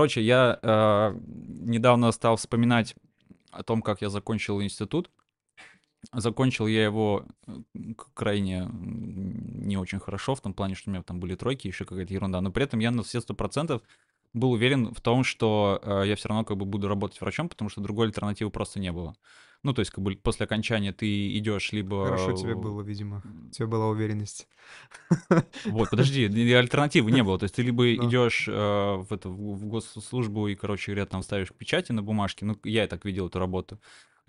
Короче, я э, недавно стал вспоминать о том, как я закончил институт. Закончил я его э, крайне не очень хорошо, в том плане, что у меня там были тройки, еще какая-то ерунда. Но при этом я на все сто процентов был уверен в том, что э, я все равно как бы буду работать врачом, потому что другой альтернативы просто не было. Ну, то есть, как бы после окончания ты идешь либо... Хорошо тебе было, видимо. У тебя была уверенность. Вот, подожди, альтернативы не было. То есть ты либо Но. идешь э, в, это, в госслужбу и, короче говоря, там ставишь печати на бумажке. Ну, я так видел эту работу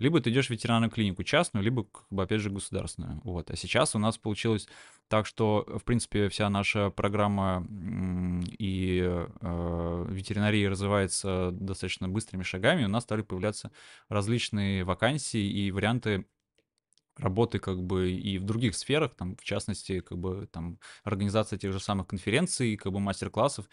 либо ты идешь в ветеринарную клинику частную, либо, как бы, опять же, государственную. Вот. А сейчас у нас получилось так, что, в принципе, вся наша программа и э, ветеринарии развивается достаточно быстрыми шагами. У нас стали появляться различные вакансии и варианты работы как бы и в других сферах, там, в частности, как бы там организация тех же самых конференций, как бы мастер-классов.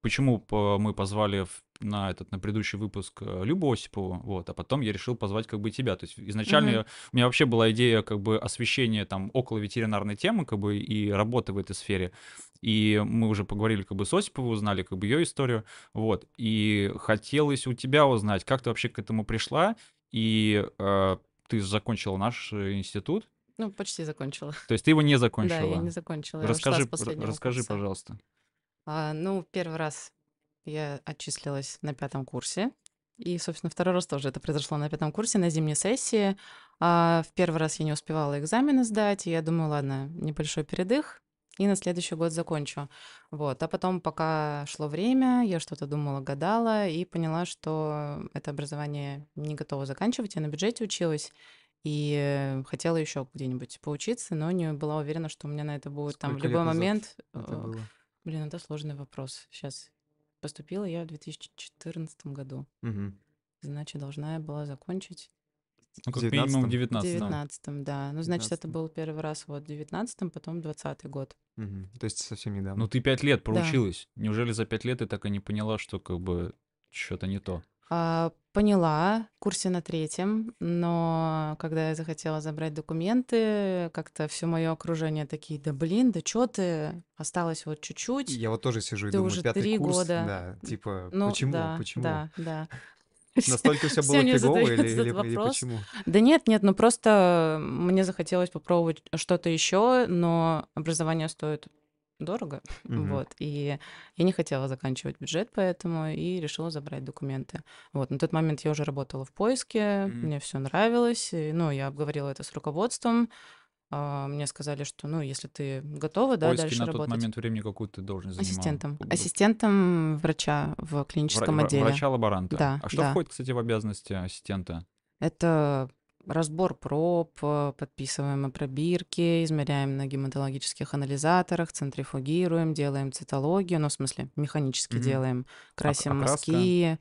Почему мы позвали на этот на предыдущий выпуск э, Любу Осипову, вот, а потом я решил позвать как бы тебя. То есть изначально mm-hmm. у меня вообще была идея как бы освещения там около ветеринарной темы как бы и работы в этой сфере. И мы уже поговорили как бы с Осиповой, узнали как бы ее историю, вот. И хотелось у тебя узнать, как ты вообще к этому пришла, и э, ты закончила наш э, институт. Ну, почти закончила. То есть ты его не закончила? Да, я не закончила. Расскажи, расскажи, курса. пожалуйста. А, ну, первый раз я отчислилась на пятом курсе. И, собственно, второй раз тоже это произошло на пятом курсе, на зимней сессии. А в первый раз я не успевала экзамены сдать, и я думаю, ладно, небольшой передых, и на следующий год закончу. Вот. А потом, пока шло время, я что-то думала, гадала, и поняла, что это образование не готово заканчивать. Я на бюджете училась, и хотела еще где-нибудь поучиться, но не была уверена, что у меня на это будет Сколько там в любой момент. Это было? Блин, это сложный вопрос. Сейчас Поступила я в 2014 году. Угу. Значит, должна я была закончить ну, как минимум в 19 В 19 да. Ну, значит, 19 это был первый раз вот в 19 потом 20 год. Угу. То есть совсем недавно. Ну, ты пять лет проучилась. Да. Неужели за пять лет ты так и не поняла, что как бы что-то не то? А, поняла, в курсе на третьем, но когда я захотела забрать документы, как-то все мое окружение такие, да блин, да что ты, осталось вот чуть-чуть. Я вот тоже сижу и ты думаю, уже пятый три курс, года. да, типа, ну, почему, да, почему? Да, да. Настолько все было фигово или, или, или почему? Да нет, нет, ну просто мне захотелось попробовать что-то еще, но образование стоит дорого, mm-hmm. вот, и я не хотела заканчивать бюджет, поэтому и решила забрать документы. Вот, на тот момент я уже работала в поиске, mm-hmm. мне все нравилось, и, ну, я обговорила это с руководством, а, мне сказали, что, ну, если ты готова, да, Поиски дальше на работать. тот момент времени какую ты должен занимать? Ассистентом. Ассистентом врача в клиническом Вра- отделе. Врача-лаборанта. Да, А что да. входит, кстати, в обязанности ассистента? Это разбор проб, э, подписываем мы пробирки, измеряем на гематологических анализаторах, центрифугируем, делаем цитологию, ну, в смысле, механически Мгм. делаем, красим Окраска? мазки,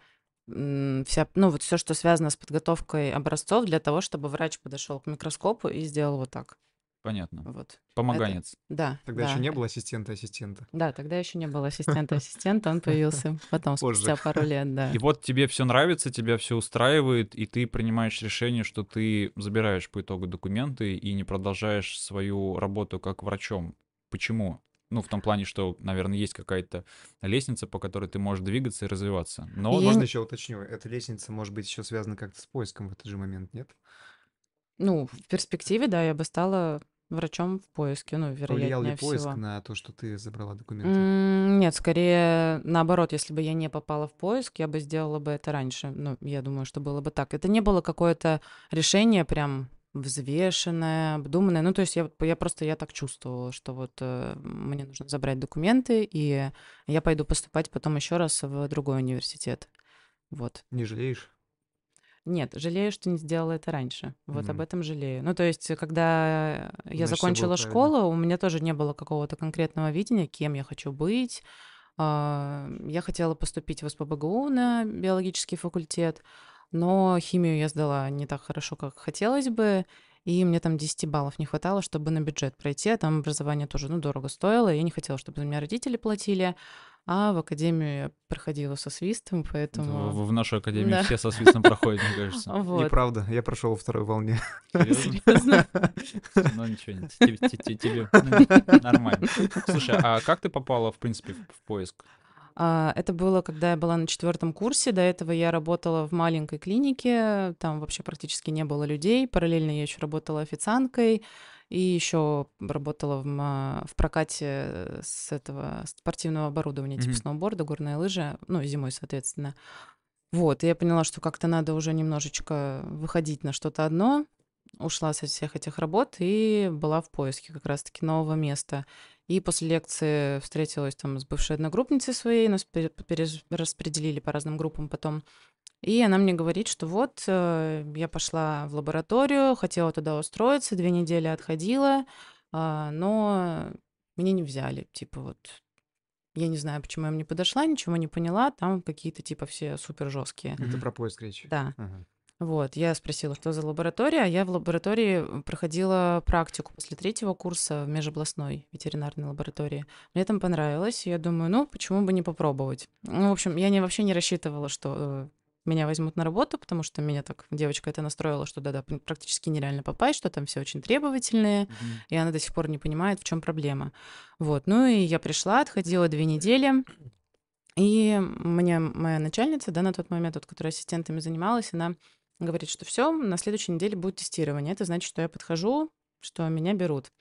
вся, ну, вот все, что связано с подготовкой образцов для того, чтобы врач подошел к микроскопу и сделал вот так. Понятно. Вот. Это, Помоганец. да, Тогда да. еще не было ассистента ассистента. Да, тогда еще не было ассистента ассистента, он появился потом, Позже. спустя пару лет, да. И вот тебе все нравится, тебя все устраивает, и ты принимаешь решение, что ты забираешь по итогу документы и не продолжаешь свою работу как врачом. Почему? Ну, в том плане, что, наверное, есть какая-то лестница, по которой ты можешь двигаться и развиваться. Но Я Можно еще уточню, эта лестница может быть еще связана как-то с поиском в этот же момент, нет? Ну, в перспективе, да, я бы стала врачом в поиске, ну, Повлиял ли вероятнее поиск всего. на то, что ты забрала документы? М, Нет, скорее наоборот, если бы я не попала в поиск, я бы сделала бы это раньше. Ну, я думаю, что было бы так. Это не было какое-то решение прям взвешенное, обдуманное. Ну, то есть я, я просто, я так чувствовала, что вот э, мне нужно забрать документы, и я пойду поступать потом еще раз в другой университет. Вот. Не жалеешь? Нет, жалею, что не сделала это раньше. Вот об Мгм. этом жалею. Ну, то есть, когда я Значит, всё было закончила правильно. школу, у меня тоже не было какого-то конкретного видения, кем я хочу быть. А, Я хотела поступить в СПБГУ на биологический факультет, но химию я сдала не так хорошо, как хотелось бы, и мне там 10 баллов не хватало, чтобы на бюджет пройти, а там образование тоже, ну, дорого стоило, и я не хотела, чтобы за меня родители платили, а в академию я проходила со свистом, поэтому... в- в нашу академию Да. все со свистом проходят, мне кажется. Вот. Неправда, я прошел во второй волне. Серьезно? Ну ничего, не- тебе, те- те- тебе нормально. Слушай, а как ты попала, в принципе, в в поиск? А, это было, когда я была на четвертом курсе. До этого я работала в маленькой клинике, там вообще практически не было людей. Параллельно я еще работала официанткой и еще работала в, в прокате с этого спортивного оборудования, mm-hmm. типа сноуборда, горные лыжи, ну, зимой, соответственно. Вот, и я поняла, что как-то надо уже немножечко выходить на что-то одно. Ушла со всех этих работ и была в поиске как раз-таки нового места. И после лекции встретилась там с бывшей одногруппницей своей, нас распределили по разным группам потом. И она мне говорит, что вот э, я пошла в лабораторию, хотела туда устроиться, две недели отходила, э, но меня не взяли. Типа вот я не знаю, почему я им не подошла, ничего не поняла. Там какие-то типа все супер жесткие. Это про поиск речи. Да. Ага. Вот, я спросила, что за лаборатория. Я в лаборатории проходила практику после третьего курса в межобластной ветеринарной лаборатории. Мне там понравилось, и я думаю, ну, почему бы не попробовать. Ну, в общем, я не, вообще не рассчитывала, что э, меня возьмут на работу, потому что меня так девочка это настроила, что да-да, практически нереально попасть, что там все очень требовательные, mm-hmm. и она до сих пор не понимает, в чем проблема. Вот, ну и я пришла, отходила две недели, и мне моя начальница, да, на тот момент, вот, которая ассистентами занималась, она говорит, что все, на следующей неделе будет тестирование. Это значит, что я подхожу, что меня берут.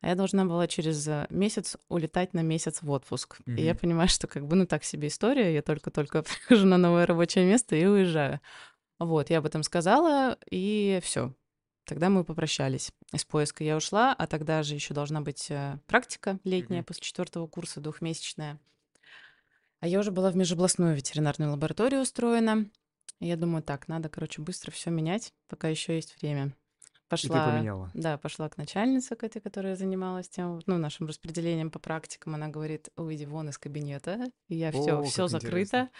А я должна была через э, месяц улетать на месяц в отпуск. Mm-hmm. И я понимаю, что как бы, ну так себе история, я только-только прихожу на новое рабочее место и уезжаю. Вот, я об этом сказала, и все. Тогда мы попрощались. Из поиска я ушла, а тогда же еще должна быть э, практика летняя mm-hmm. после четвертого курса, двухмесячная. А я уже была в межобластную ветеринарную лабораторию устроена. Я думаю, так, надо, короче, быстро все менять, пока еще есть время. Пошла, И ты поменяла. Да, пошла к начальнице, к этой, которая занималась тем, ну, нашим распределением по практикам. Она говорит, уйди вон из кабинета. И я все, все закрыто.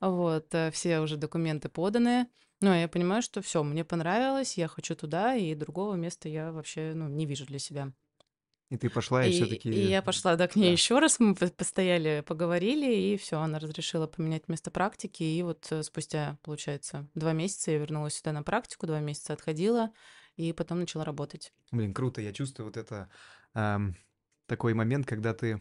Вот, э, все уже документы поданы. Ну, а я понимаю, что все, мне понравилось, я хочу туда, и другого места я вообще, ну, не вижу для себя. И ты пошла, и, и все-таки. И я пошла, да, к ней да. еще раз. Мы постояли, поговорили, и все, она разрешила поменять место практики. И вот э, спустя, получается, два месяца я вернулась сюда на практику, два месяца отходила, и потом начала работать. Блин, круто. Я чувствую вот это эм, такой момент, когда ты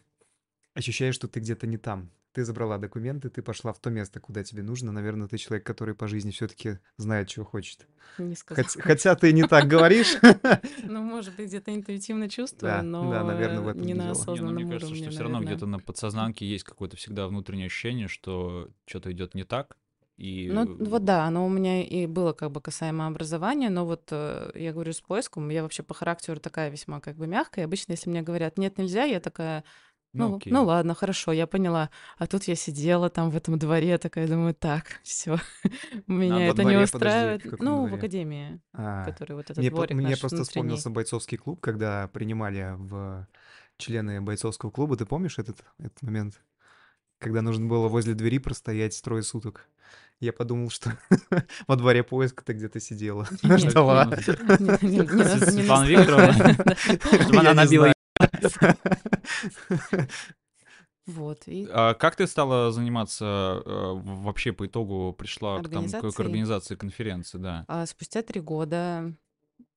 ощущаешь, что ты где-то не там ты забрала документы, ты пошла в то место, куда тебе нужно. Наверное, ты человек, который по жизни все-таки знает, чего хочет. Не сказала. Хотя, хотя ты не так говоришь. Ну, может быть, где-то интуитивно чувствую, но да, наверное, в этом не на осознанном Мне кажется, что все равно где-то на подсознанке есть какое-то всегда внутреннее ощущение, что что-то идет не так, и... Ну, вот да, оно у меня и было как бы касаемо образования, но вот э, я говорю с поиском, я вообще по характеру такая весьма как бы мягкая. Обычно, если мне говорят «нет, нельзя», я такая ну, ну, ну ладно, хорошо, я поняла. А тут я сидела там в этом дворе, такая думаю, так, все, меня а, это дворе, не устраивает. Подожди, в ну, дворе? в академии, а, который вот этот мне, дворик Мне наш просто внутренний. вспомнился бойцовский клуб, когда принимали в члены бойцовского клуба. Ты помнишь этот, этот момент? Когда нужно было возле двери простоять трое суток. Я подумал, что во дворе поиска ты где-то сидела, ждала. Светлана Викторовна, чтобы она набила Вот. И... А как ты стала заниматься э, вообще по итогу пришла к, там, к, к организации конференции, да? А спустя три года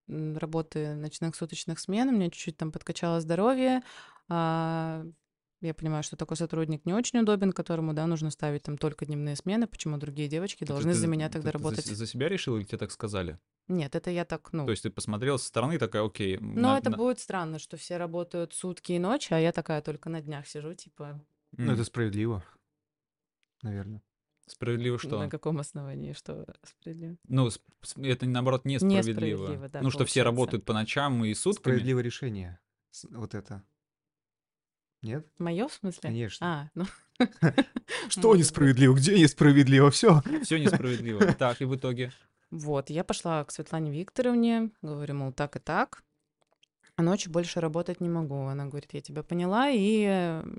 работы ночных суточных смен у меня чуть-чуть там подкачало здоровье. А, я понимаю, что такой сотрудник не очень удобен, которому, да, нужно ставить там только дневные смены, почему другие девочки должны ты, за меня тогда ты, работать. Ты за, за себя решила или тебе так сказали? Нет, это я так, ну... То есть ты посмотрела со стороны такая, окей... Ну, это на... будет странно, что все работают сутки и ночи, а я такая только на днях сижу, типа... Ну, это справедливо, наверное. Справедливо что? На каком основании, что справедливо? Ну, это наоборот несправедливо. несправедливо да, ну, что все работают по ночам и сутками. Справедливое решение. Вот это. Нет? Мое в смысле? Конечно. А, ну... Что несправедливо? Где несправедливо? Все. Все несправедливо. Так, и в итоге? Вот, я пошла к Светлане Викторовне, говорю, мол, так и так. А ночью больше работать не могу. Она говорит, я тебя поняла. И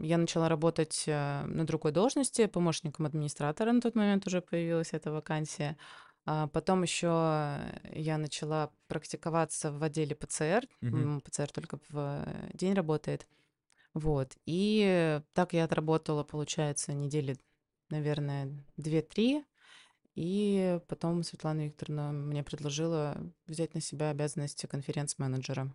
я начала работать э, на другой должности, помощником администратора на тот момент уже появилась эта вакансия. А потом еще я начала практиковаться в отделе ПЦР. Угу. ПЦР только в день работает. Вот. И так я отработала, получается, недели, наверное, 2-3. И потом Светлана Викторовна мне предложила взять на себя обязанности конференц-менеджера.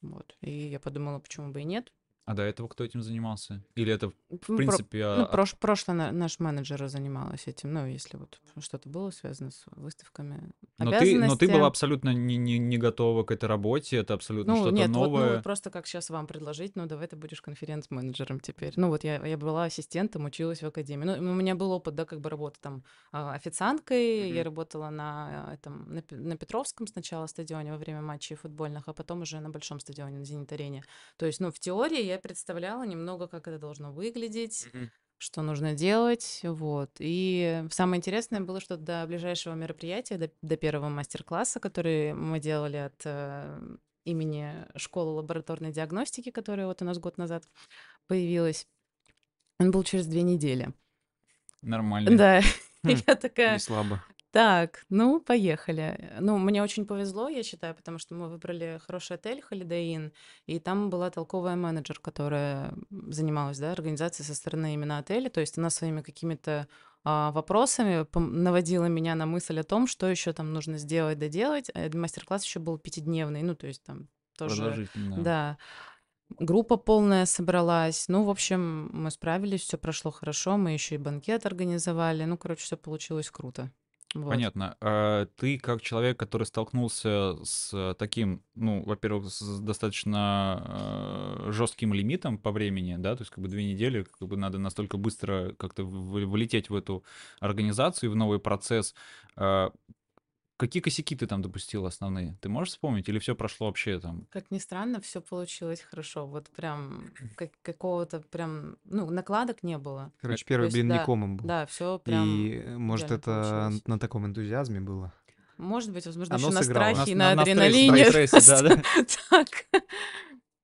Вот. И я подумала, почему бы и нет. А до этого кто этим занимался? Или это, в Ну, про- принципе, ну, а- прош- прошлый на- наш менеджер занималась этим, ну, если вот что-то было связано с выставками. но ты, но ты была абсолютно не, не, не готова к этой работе, это абсолютно Ну, что-то нет, вот, ну, новое. вот просто как сейчас вам предложить, ну, давай ты будешь конференц-менеджером теперь. Ну, вот я, я была ассистентом, училась в академии. Ну, у меня был опыт, да, как бы работы там а, официанткой. Я Мгм. работала на, а, этом, на, на Петровском сначала стадионе во время матчей футбольных, а потом уже на большом стадионе, на Зенит-арене. То есть, ну, в теории я представляла немного, как это должно выглядеть, Мгм. что нужно делать, вот. И самое интересное было, что до ближайшего мероприятия, до, до первого мастер-класса, который мы делали от э, имени школы лабораторной диагностики, которая вот у нас год назад появилась, он был через две недели. Нормально. Да, Хм, я такая, Не слабо. Так, ну, поехали. Ну, мне очень повезло, я считаю, потому что мы выбрали хороший отель Holiday Inn, и там была толковая менеджер, которая занималась, да, организацией со стороны именно отеля. То есть она своими какими-то а, вопросами пом- наводила меня на мысль о том, что еще там нужно сделать, доделать. А Мастер-класс еще был пятидневный, ну, то есть там тоже... Продолжительно. Да. Группа полная собралась. Ну, в общем, мы справились, все прошло хорошо. Мы еще и банкет организовали. Ну, короче, все получилось круто. Вот. Понятно. А ты как человек, который столкнулся с таким, ну, во-первых, с достаточно жестким лимитом по времени, да, то есть как бы две недели, как бы надо настолько быстро как-то в- влететь в эту организацию, в новый процесс. Какие косяки ты там допустил основные? Ты можешь вспомнить? Или все прошло вообще там? Как ни странно, все получилось хорошо. Вот прям как- какого-то прям, ну, накладок не было. Короче, То первый есть, блин не да, комом был. Да, все прям. И, э, может, это получилось. на таком энтузиазме было? Может быть, возможно, Оно еще на сыграло. страхе и На- на, на- адреналине. на стрессе, да, да. Так.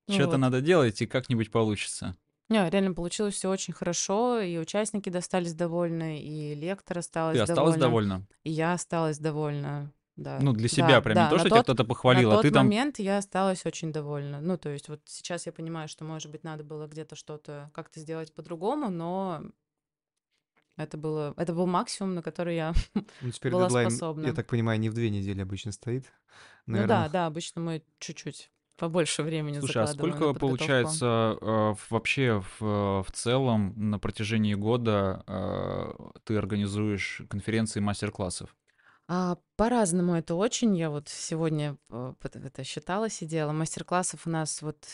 Что-то надо делать, и как-нибудь получится. Не, реально получилось все очень хорошо, и участники достались довольны, и лектор осталась Ты осталась довольна, довольна? и я осталась довольна. Да, Ну, для да, себя прям, да, не то, на что тебя тот- кто-то На похвалил, а тот ты там... момент я осталась очень довольна. Ну, то есть вот сейчас я понимаю, что, может быть, надо было где-то что-то как-то сделать по-другому, но это было, это был максимум, на который я... Ну, теперь Была дедлайн, способна. я так понимаю, не в две недели обычно стоит. Ну да, Наверное, да, обычно мы чуть-чуть побольше времени Слушай, а сколько получается э, в- вообще в, в целом на протяжении года э, ты организуешь конференции мастер-классов? А, по-разному это очень. Я вот сегодня э, это считала, сидела. Мастер-классов у нас вот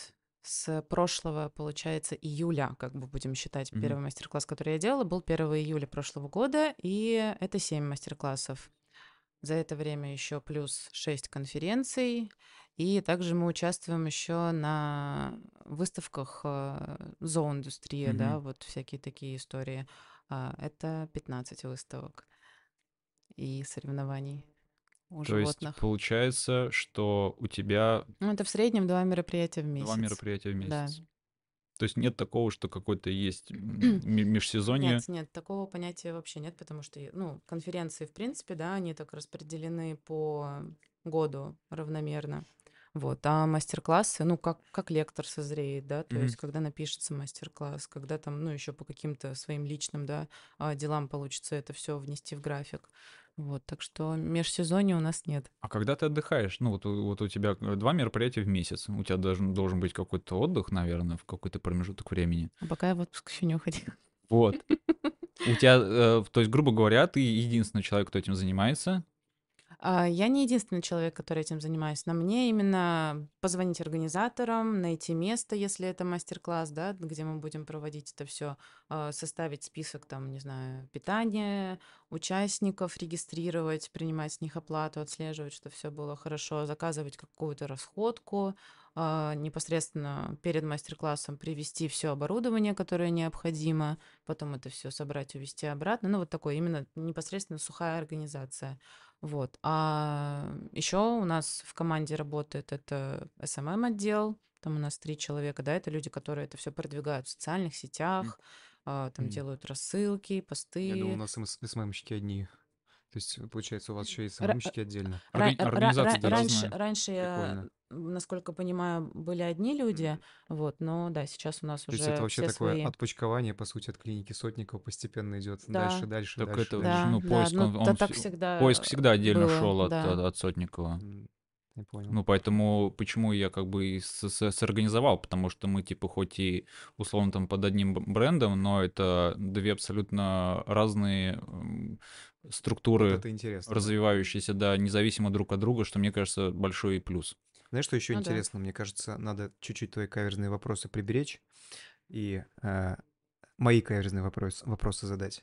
с прошлого, получается, июля, как бы будем считать, Мгм. первый мастер-класс, который я делала, был 1 июля прошлого года, и это 7 мастер-классов. За это время еще плюс 6 конференций, и также мы участвуем еще на выставках э, зооиндустрии, да, Мгм. вот всякие такие истории. А, Это 15 выставок и соревнований у То есть животных. получается, что у тебя Ну, это в среднем два мероприятия в месяц. два мероприятия в Да. То есть нет такого, что какой-то есть межсезонье. Нет, нет, такого понятия вообще нет, потому что, ну, конференции, в принципе, да, они так распределены по году равномерно. Вот, а мастер-классы, ну, как, как лектор созреет, да, то Мгм. есть, когда напишется мастер-класс, когда там, ну, еще по каким-то своим личным, да, а, делам получится это все внести в график. Вот, так что межсезонья у нас нет. А когда ты отдыхаешь? Ну, вот, у- вот у тебя э, два мероприятия в месяц. У тебя должен, должен быть какой-то отдых, наверное, в какой-то промежуток времени. А пока я в отпуск еще не уходила. Вот. У тебя, э, то есть, грубо говоря, ты единственный человек, кто этим занимается. А, Я не единственный человек, который этим занимаюсь. На мне именно позвонить организаторам, найти место, если это мастер-класс, да, где мы будем проводить это все, составить список, там, не знаю, питания, участников, регистрировать, принимать с них оплату, отслеживать, что все было хорошо, заказывать какую-то расходку, а, непосредственно перед мастер-классом привести все оборудование, которое необходимо, потом это все собрать, увезти обратно. Ну, вот такой именно непосредственно сухая организация. Вот. А еще у нас в команде работает это SMM отдел. Там у нас три человека, да, это люди, которые это все продвигают в социальных сетях, а, там Мгм. делают рассылки, посты. Я думал, у нас СМ- СММщики одни. То есть, получается, у вас еще и Ра- СММщики отдельно. Ра- Орга- ра- раньше, разные. раньше я, Прикольно. насколько понимаю, были одни люди, вот, но да, сейчас у нас То есть уже это вообще все такое свои. отпочкование, по сути, от клиники Сотникова постепенно идет Да. дальше, дальше, Так дальше, это, дальше. Да, ну, да, поиск, ну, он, та- он так вс- всегда поиск всегда отдельно было, шел от, да. от, от Сотникова. Я понял. Ну, поэтому почему я как бы и с- с- сорганизовал, потому что мы, типа, хоть и условно там под одним брендом, но это две абсолютно разные Вот структуры, это интересно. да. развивающиеся, да, независимо друг от друга, что мне кажется большой плюс. Знаешь, что еще Ну да. интересно? Мне кажется, надо чуть-чуть твои каверзные вопросы приберечь и э, мои каверзные вопрос, вопросы задать.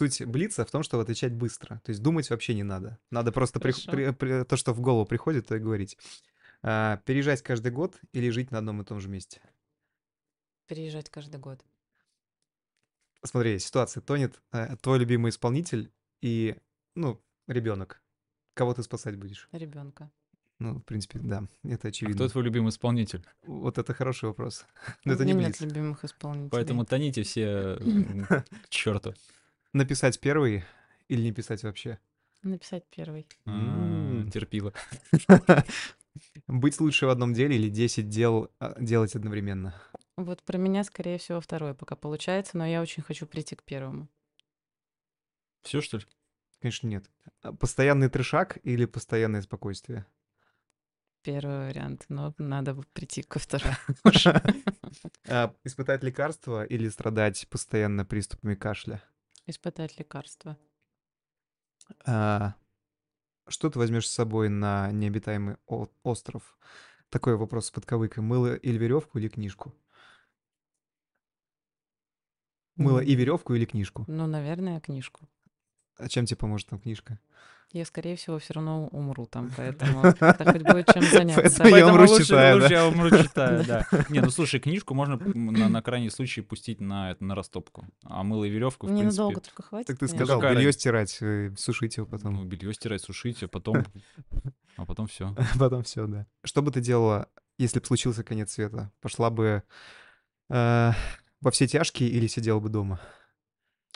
Суть блица в том, чтобы отвечать быстро. То есть думать вообще не надо. Надо просто Хорошо. при- при- то, что в голову приходит, то и говорить. А, переезжать каждый год или жить на одном и том же месте? Переезжать каждый год. Смотри, ситуация. Тонет э, твой любимый исполнитель и, ну, ребенок. Кого ты спасать будешь? Ребенка. Ну, в принципе, да, это А очевидно. кто твой любимый исполнитель? Вот это хороший вопрос. Но У это не меня нет любимых исполнителей. Поэтому тоните все к черту. Написать первый или не писать вообще? Написать первый. М. А, Терпила. Быть лучше в одном деле или 10 дел а, делать одновременно? Вот про меня, скорее всего, второй пока получается, но я очень хочу прийти к первому. Все, что ли? Конечно, нет. А Постоянный трешак или постоянное спокойствие? Первый вариант, но надо бы прийти ко второму. Испытать лекарство или страдать постоянно приступами кашля? Испытать лекарства. А, Что ты возьмешь с собой на необитаемый остров? Такой вопрос с подковыкой. Мыло или веревку или книжку? Мыло и веревку или книжку? Ну, наверное, книжку. А чем тебе поможет там книжка? Я, скорее всего, все равно умру там, поэтому это хоть будет чем заняться. Поэтому я умру, лучше, читая, лучше да? я умру, читая, да. Не, ну слушай, книжку можно на, на крайний случай пустить на, это, на растопку. А мыло и веревку, в Ненадолго принципе, только хватит. Так ты сказал, какая белье стирать, э, сушить его ну, потом. белье стирать, сушить, а потом, а потом все. Потом все, да. Что бы ты делала, если бы случился конец света? Пошла бы э, во все тяжкие или сидела бы дома?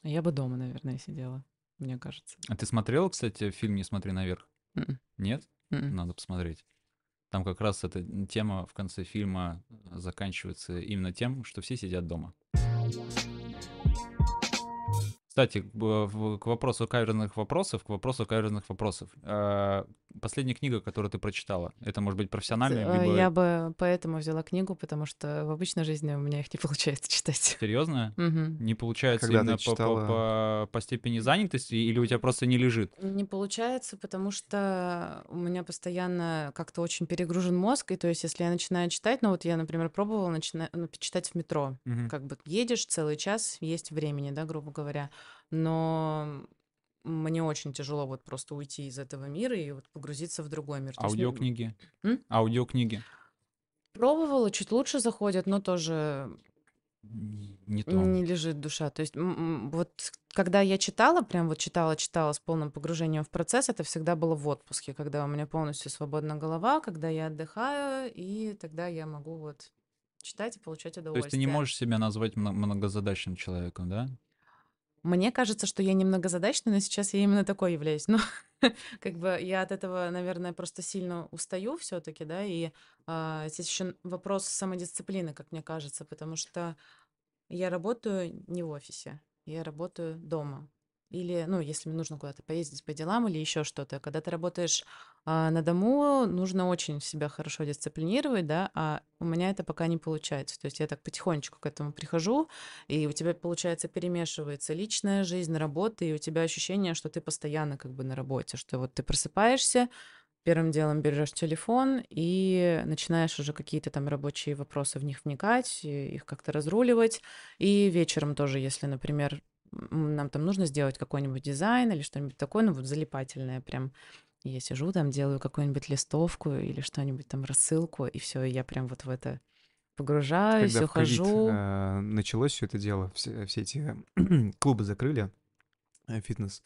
Я бы дома, наверное, сидела, мне кажется. А ты смотрел, кстати, фильм «Не смотри наверх»? Мгм. Нет? Мгм. Надо посмотреть. Там как раз эта тема в конце фильма заканчивается именно тем, что все сидят дома. Кстати, к в- к вопросу каверзных вопросов, к вопросу каверзных вопросов. Э, Последняя книга, которую ты прочитала, это может быть профессиональная, Э, либо Я бы поэтому взяла книгу, потому что в обычной жизни у меня их не получается читать. серьезная? Мгм. Не получается Когда именно по- по, читала- по- по степени занятости, или у тебя просто не лежит? Не получается, потому что у меня постоянно как-то очень перегружен мозг, и то есть если я начинаю читать, ну вот я, например, пробовала начина... ну, читать в метро, Мгм. как бы едешь целый час, есть времени, да, грубо говоря, но мне очень тяжело вот просто уйти из этого мира и вот погрузиться в другой мир. То ну, Аудиокниги? М? Аудиокниги? Пробовала, чуть лучше заходят, но тоже Не то. не лежит душа. То есть вот когда я читала, прям вот читала, читала с полным погружением в процесс, это всегда было в отпуске, когда у меня полностью свободна голова, когда я отдыхаю, и тогда я могу вот читать и получать То удовольствие. есть ты не можешь себя назвать мно- многозадачным человеком, да? Мне кажется, что я немногозадачная, но сейчас я именно такой являюсь. Ну, как бы я от этого, наверное, просто сильно устаю все-таки, да, и а, здесь еще вопрос самодисциплины, как мне кажется, потому что я работаю не в офисе, я работаю дома. Или, ну, если мне нужно куда-то поездить по делам или еще что-то. Когда ты работаешь а, на дому, нужно очень себя хорошо дисциплинировать, да, а у меня это пока не получается. То есть я так потихонечку к этому прихожу, и у тебя, получается, перемешивается личная жизнь, работа, и у тебя ощущение, что ты постоянно как бы на работе, что вот ты просыпаешься, первым делом берешь телефон и начинаешь уже какие-то там рабочие вопросы в них вникать, их как-то разруливать. И вечером тоже, если, например, нам там нужно сделать какой-нибудь дизайн или что-нибудь такое, ну вот залипательное прям. И Я сижу там, делаю какую-нибудь листовку или что-нибудь там, рассылку, и все, я прям вот в это погружаюсь, Когда ухожу. э, началось все это дело, все, все эти клубы закрыли, э, фитнес,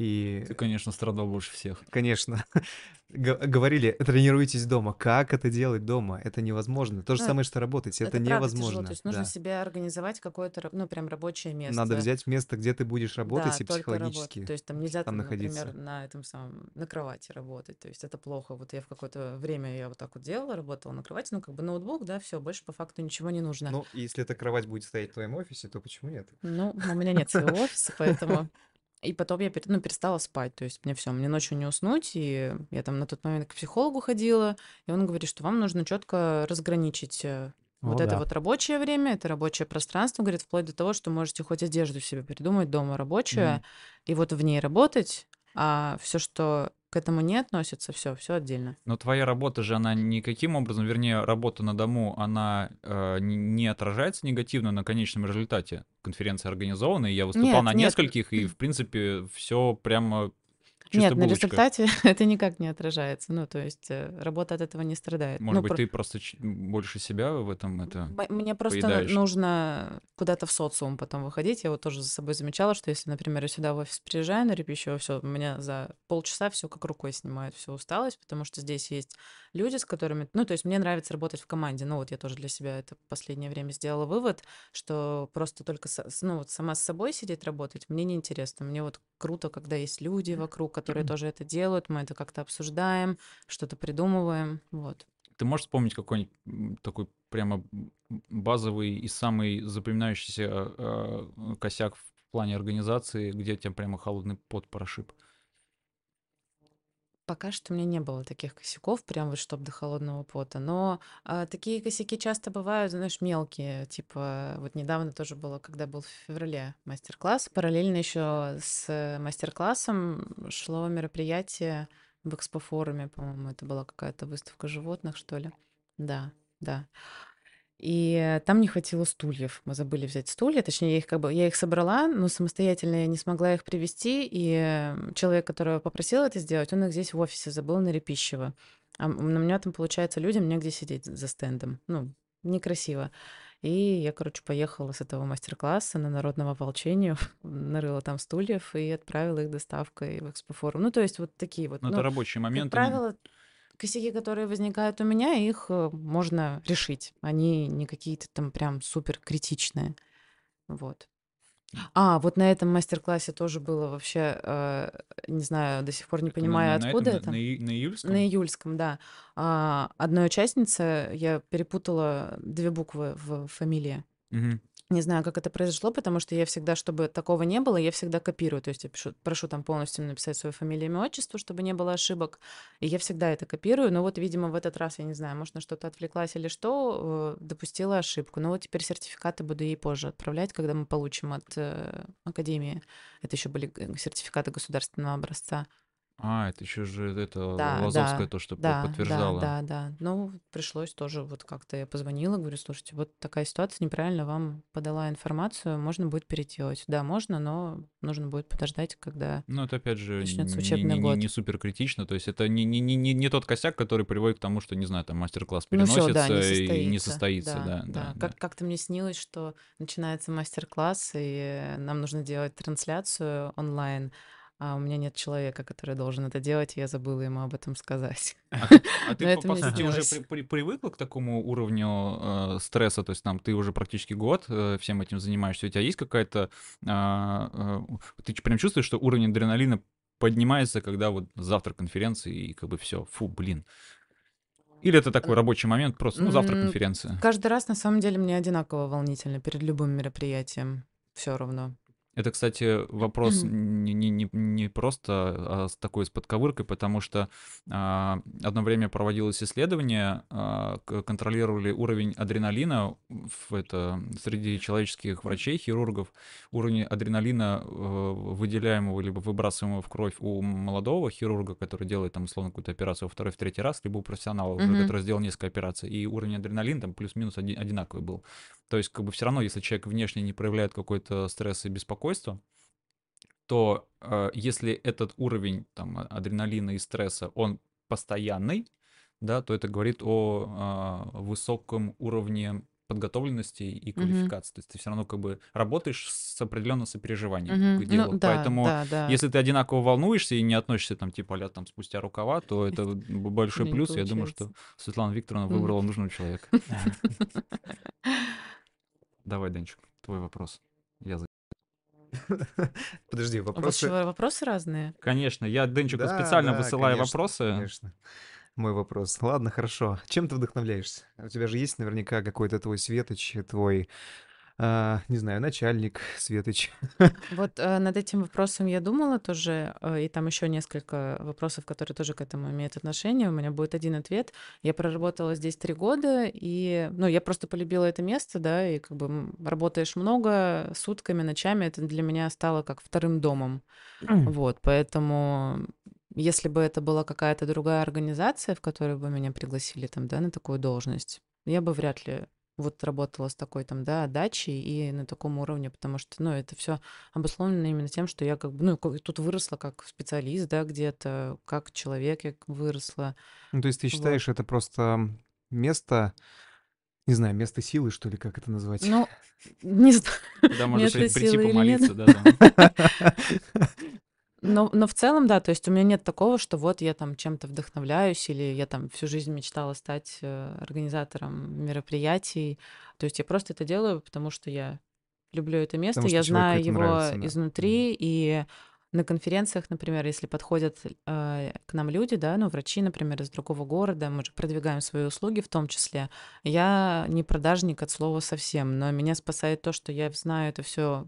и Ты, конечно, страдал больше всех. Конечно. Г- Говорили, тренируйтесь дома. Как это делать дома? Это невозможно. То же Ну, самое, что работать. Это, правда тяжело, невозможно. То есть нужно да. себе организовать какое-то, ну, прям рабочее место. Надо взять место, где ты будешь работать да, и только работать. психологически. То есть там нельзя, там там, например, находиться. на этом самом, на кровати работать. То есть это плохо. Вот я в какое-то время я вот так вот делала, работала на кровати, ну, как бы ноутбук, да, все, больше по факту ничего не нужно. Ну, если эта кровать будет стоять в твоем офисе, то почему нет? Ну, у меня нет своего офиса, поэтому И потом я ну, перестала спать, то есть мне все, мне ночью не уснуть, и я там на тот момент к психологу ходила, и он говорит, что вам нужно четко разграничить э, вот О, это да. вот рабочее время, это рабочее пространство, говорит, вплоть до того, что можете хоть одежду себе придумать дома рабочую, Мгм. и вот в ней работать, а все, что к этому не относится, все, все отдельно. Но твоя работа же, она никаким образом, вернее, работа на дому, она э, не- отражается негативно на конечном результате. Конференция организована, и я выступал Нет, на нет. нескольких, и, в принципе, все прямо чисто Нет, на булочка. результате это никак не отражается. Ну, то есть э, работа от этого не страдает. Может Ну, быть, про- ты просто больше себя в этом это... Мне просто поедаешь. нужно куда-то в социум потом выходить. Я вот тоже за собой замечала, что если, например, я сюда в офис приезжаю на репищу, все, у меня за полчаса все как рукой снимает, всю усталость, потому что здесь есть люди, с которыми... Ну, то есть мне нравится работать в команде. Ну, вот я тоже для себя это в последнее время сделала вывод, что просто только со- ну, вот сама с собой сидеть работать мне неинтересно. Мне вот круто, когда есть люди вокруг, которые тоже это делают, мы это как-то обсуждаем, что-то придумываем. Вот. Ты можешь вспомнить какой-нибудь такой прямо базовый и самый запоминающийся э, э, косяк в плане организации, где тебя прямо холодный пот прошиб? Пока что у меня не было таких косяков, прям вот чтоб до холодного пота. Но а, такие косяки часто бывают, знаешь, мелкие. Типа, вот недавно тоже было, когда был в феврале мастер-класс. Параллельно еще с мастер-классом шло мероприятие в экспофоруме, по-моему, это была какая-то выставка животных, что ли. Да, да. И там не хватило стульев. Мы забыли взять стулья, точнее, я их как бы я их собрала, но самостоятельно я не смогла их привезти. И э, человек, которого попросил это сделать, он их здесь в офисе забыл на Репищево. А у меня там, получается, людям негде сидеть за стендом. Ну, некрасиво. И я, короче, поехала с этого мастер-класса на народного ополчения, нарыла там стульев и отправила их доставкой в экспофорум. Ну, то есть вот такие вот. Ну, ну, это рабочие как моменты. правило, косяки, которые возникают у меня, их э, можно решить. Они не какие-то там прям супер критичные. Вот. А, вот на этом мастер-классе тоже было вообще, э, не знаю, до сих пор не На- понимаю, на откуда этом, это. На, на на июльском? На июльском, да. А, одной участнице я перепутала две буквы в фамилии. Мгм. Не знаю, как это произошло, потому что я всегда, чтобы такого не было, я всегда копирую. То есть я пишу, прошу там полностью написать свою фамилию, имя, отчество, чтобы не было ошибок. И я всегда это копирую. Но вот, видимо, в этот раз, я не знаю, может, на что-то отвлеклась или что, э, допустила ошибку. Но вот теперь сертификаты буду ей позже отправлять, когда мы получим от э, Академии. Это еще были г- сертификаты государственного образца. А, это еще же это Да, Лазовская да, то, что да, подтверждала. да, да, да. Ну, пришлось тоже вот как-то я позвонила, говорю, слушайте, вот такая ситуация, неправильно вам подала информацию, можно будет переделать. Да, можно, но нужно будет подождать, когда... Ну, это опять же Начнётся не, учебный не- не- год. не супер критично. То есть это не, не, не, не- не тот косяк, который приводит к тому, что, не знаю, там мастер-класс Ну переносится все, да, не и не состоится. состоится. Да, да, да. Как- Как-то мне снилось, что начинается мастер-класс, и нам нужно делать трансляцию онлайн, а у меня нет человека, который должен это делать, и я забыла ему об этом сказать. А ты, а ты, по, по сути, уже при- при- привыкла к такому уровню э, стресса? То есть там ты уже практически год э, всем этим занимаешься. У тебя есть какая-то... а, э, ты прям чувствуешь, что уровень адреналина поднимается, когда вот завтра конференции, и как бы все, фу, блин. Или это такой рабочий момент, просто, ну, завтра конференция. Каждый раз, на самом деле, мне одинаково волнительно перед любым мероприятием. Все равно. Это, кстати, вопрос не, не, не, не просто а с такой с подковыркой, потому что а, одно время проводилось исследование, а, контролировали уровень адреналина в это, среди человеческих врачей, хирургов, уровень адреналина, э, выделяемого либо выбрасываемого в кровь у молодого хирурга, который делает там условно какую-то операцию во второй, в третий раз, либо у профессионала Мгм. который сделал несколько операций, и уровень адреналина там плюс-минус оди- одинаковый был. То есть, как бы все равно, если человек внешне не проявляет какой-то стресс и беспокойство, то э, если этот уровень там, а- адреналина и стресса, он постоянный, да, то это говорит о а, высоком уровне подготовленности и квалификации. То есть ты все равно как бы работаешь с определенным сопереживанием Мгм. к делу. Ну, да, Поэтому да, да. если ты одинаково волнуешься и не относишься там типа а там спустя рукава, то это большой плюс. Я думаю, что. Светлана Викторовна выбрала нужного человека. Давай, Денчик, твой вопрос. Я за- Подожди, У вас вопросы... еще вопросы разные? Конечно, я Денчику Да, специально да, высылаю конечно, вопросы. Конечно. Мой вопрос. Ладно, хорошо. Чем ты вдохновляешься? У тебя же есть наверняка какой-то твой светоч, твой а, не знаю, начальник Светоч. Вот э, над этим вопросом я думала тоже, э, и там еще несколько вопросов, которые тоже к этому имеют отношение. У меня будет один ответ. Я проработала здесь три года, и, ну, я просто полюбила это место, да, и как бы работаешь много, сутками, ночами, это для меня стало как вторым домом. Вот, поэтому если бы это была какая-то другая организация, в которую бы меня пригласили там, да, на такую должность, я бы вряд ли вот работала с такой там, да, отдачей и на таком уровне, потому что, ну, это все обусловлено именно тем, что я как бы, ну, тут выросла как специалист, да, где-то, как человек я выросла, Ну, то есть ты вот. считаешь, это просто место, не знаю, место силы, что ли, как это назвать? Ну, не знаю, Куда можно прийти силы или нет. помолиться, да. Но, но в целом, да, то есть у меня нет такого, что вот я там чем-то вдохновляюсь или я там всю жизнь мечтала стать э, организатором мероприятий. То есть я просто это делаю, потому что я люблю это место, я знаю его нравится, да. Изнутри, и на конференциях, например, если подходят э, к нам люди, да, ну, врачи, например, из другого города, мы же продвигаем свои услуги в том числе. Я не продажник от слова совсем, но меня спасает то, что я знаю это все,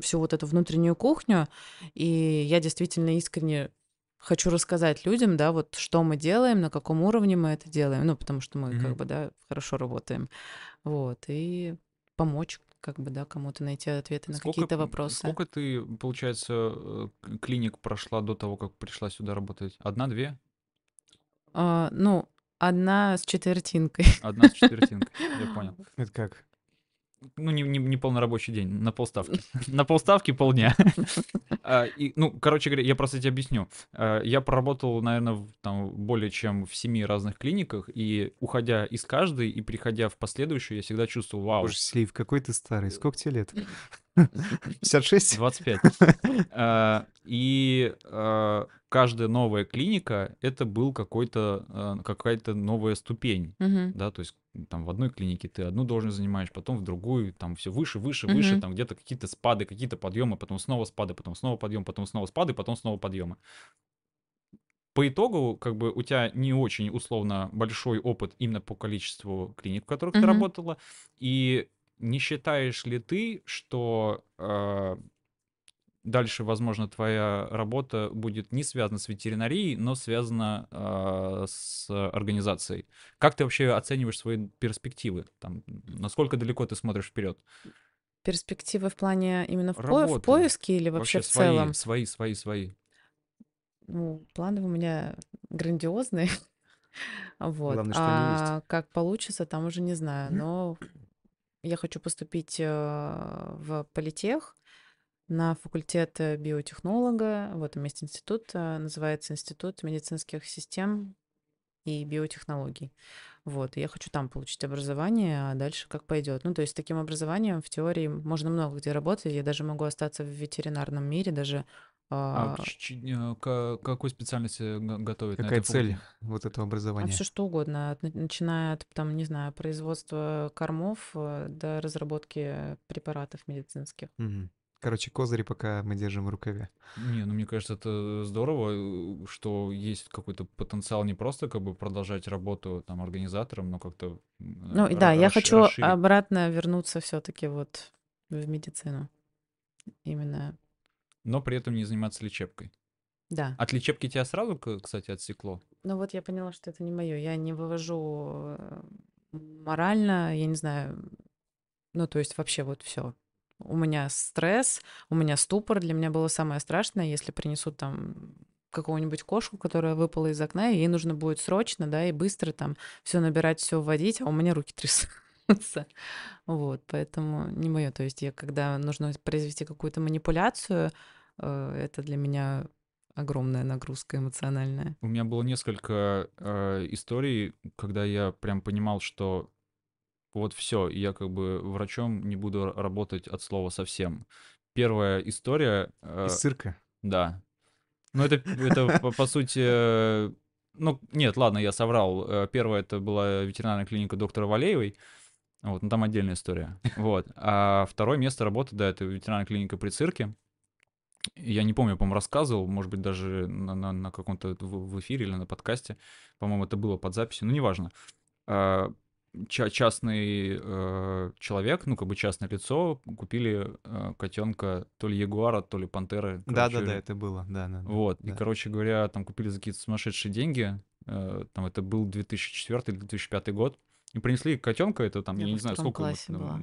всю вот эту внутреннюю кухню, и я действительно искренне хочу рассказать людям, да, вот что мы делаем, на каком уровне мы это делаем, ну, потому что мы как Мгм. бы, да, хорошо работаем, вот, и помочь как бы, да, кому-то найти ответы на Сколько, какие-то вопросы. сколько ты, получается, э, клиник прошла до того, как пришла сюда работать? Одна-две? А, ну, одна с четвертинкой. Одна с четвертинкой, я понял. Это как? Ну, не, не, не полнорабочий день, на полставки. На полставки полдня. А, и, Ну, короче говоря, я просто тебе объясню. А, Я проработал, наверное, там более чем в семи разных клиниках, и уходя из каждой и приходя в последующую, я всегда чувствовал, вау, Боже, Слив, какой ты старый. Сколько тебе лет? 56? 25. А, И а, каждая новая клиника — это был какой-то, а, какая-то новая ступень. Да, то есть там в одной клинике ты одну должность занимаешь, потом в другую, там все выше, выше, выше, Мгм. там где-то какие-то спады, какие-то подъемы, потом снова спады, потом снова подъем, потом снова спады, потом снова подъемы. По итогу, как бы у тебя не очень условно большой опыт именно по количеству клиник, в которых ты Мгм. работала, и не считаешь ли ты, что э, дальше, возможно, твоя работа будет не связана с ветеринарией, но связана э, с организацией? Как ты вообще оцениваешь свои перспективы? Там, насколько далеко ты смотришь вперед? Перспективы в плане именно в, по- в поиске или вообще, Вообще в свои, целом? свои, свои, свои. Ну, планы у меня грандиозные. Вот. Главное, что они есть. А как получится, там уже не знаю. Но я хочу поступить э, в политех на факультет э, биотехнолога. Вот там есть институт, э, называется Институт медицинских систем и биотехнологий. Вот, я хочу там получить образование, а дальше как пойдет. Ну, то есть с таким образованием в теории можно много где работать. Я даже могу остаться в ветеринарном мире, даже А а, к ч- ч- к какой специальности готовят на Какая этой цель факультете? вот этого А образования? все что угодно, от, начиная от, там, не знаю, производства кормов э, до разработки препаратов медицинских. Мгм. Короче, козыри пока мы держим в рукаве. Не, ну мне кажется, это здорово, э, что есть какой-то потенциал не просто как бы продолжать работу там организатором, но как-то Ну и ра- да, я расш- хочу расширить. обратно вернуться все-таки вот в медицину. Именно, но при этом не заниматься лечебкой. да. От лечебки тебя сразу, кстати, отсекло? Ну вот я поняла, что это не мое. Я не вывожу э, морально, я не знаю, ну то есть вообще вот все. У меня стресс, у меня ступор. Для меня было самое страшное, если принесут там какую-нибудь кошку, которая выпала из окна, и ей нужно будет срочно, да, и быстро там все набирать, все вводить, а у меня руки трясутся. Вот, поэтому не мое. То есть я, когда нужно произвести какую-то манипуляцию, это для меня огромная нагрузка эмоциональная. У меня было несколько э, историй, когда я прям понимал, что вот все, я как бы врачом не буду работать от слова совсем. Первая история, э, Из цирка. да. Ну это, это по, по сути, э, ну нет, ладно, я соврал. Э, Первая это была ветеринарная клиника доктора Валеевой. Вот, ну там отдельная история. Вот. А второе место работы, да, это ветеринарная клиника при цирке. Я не помню, я, по-моему, рассказывал, может быть, даже на, на- на каком-то в, в эфире или на подкасте. По-моему, это было под записью, ну, неважно. А, ча- частный э, человек, ну, как бы частное лицо, купили э, котенка то ли ягуара, то ли пантеры. Да, короче, да, да, это было, да, да. да, Вот, и, короче говоря, там купили за какие-то сумасшедшие деньги, э, там это был 2004 или 2005 год, и принесли котенка, это там, Я я, не знаю, сколько была.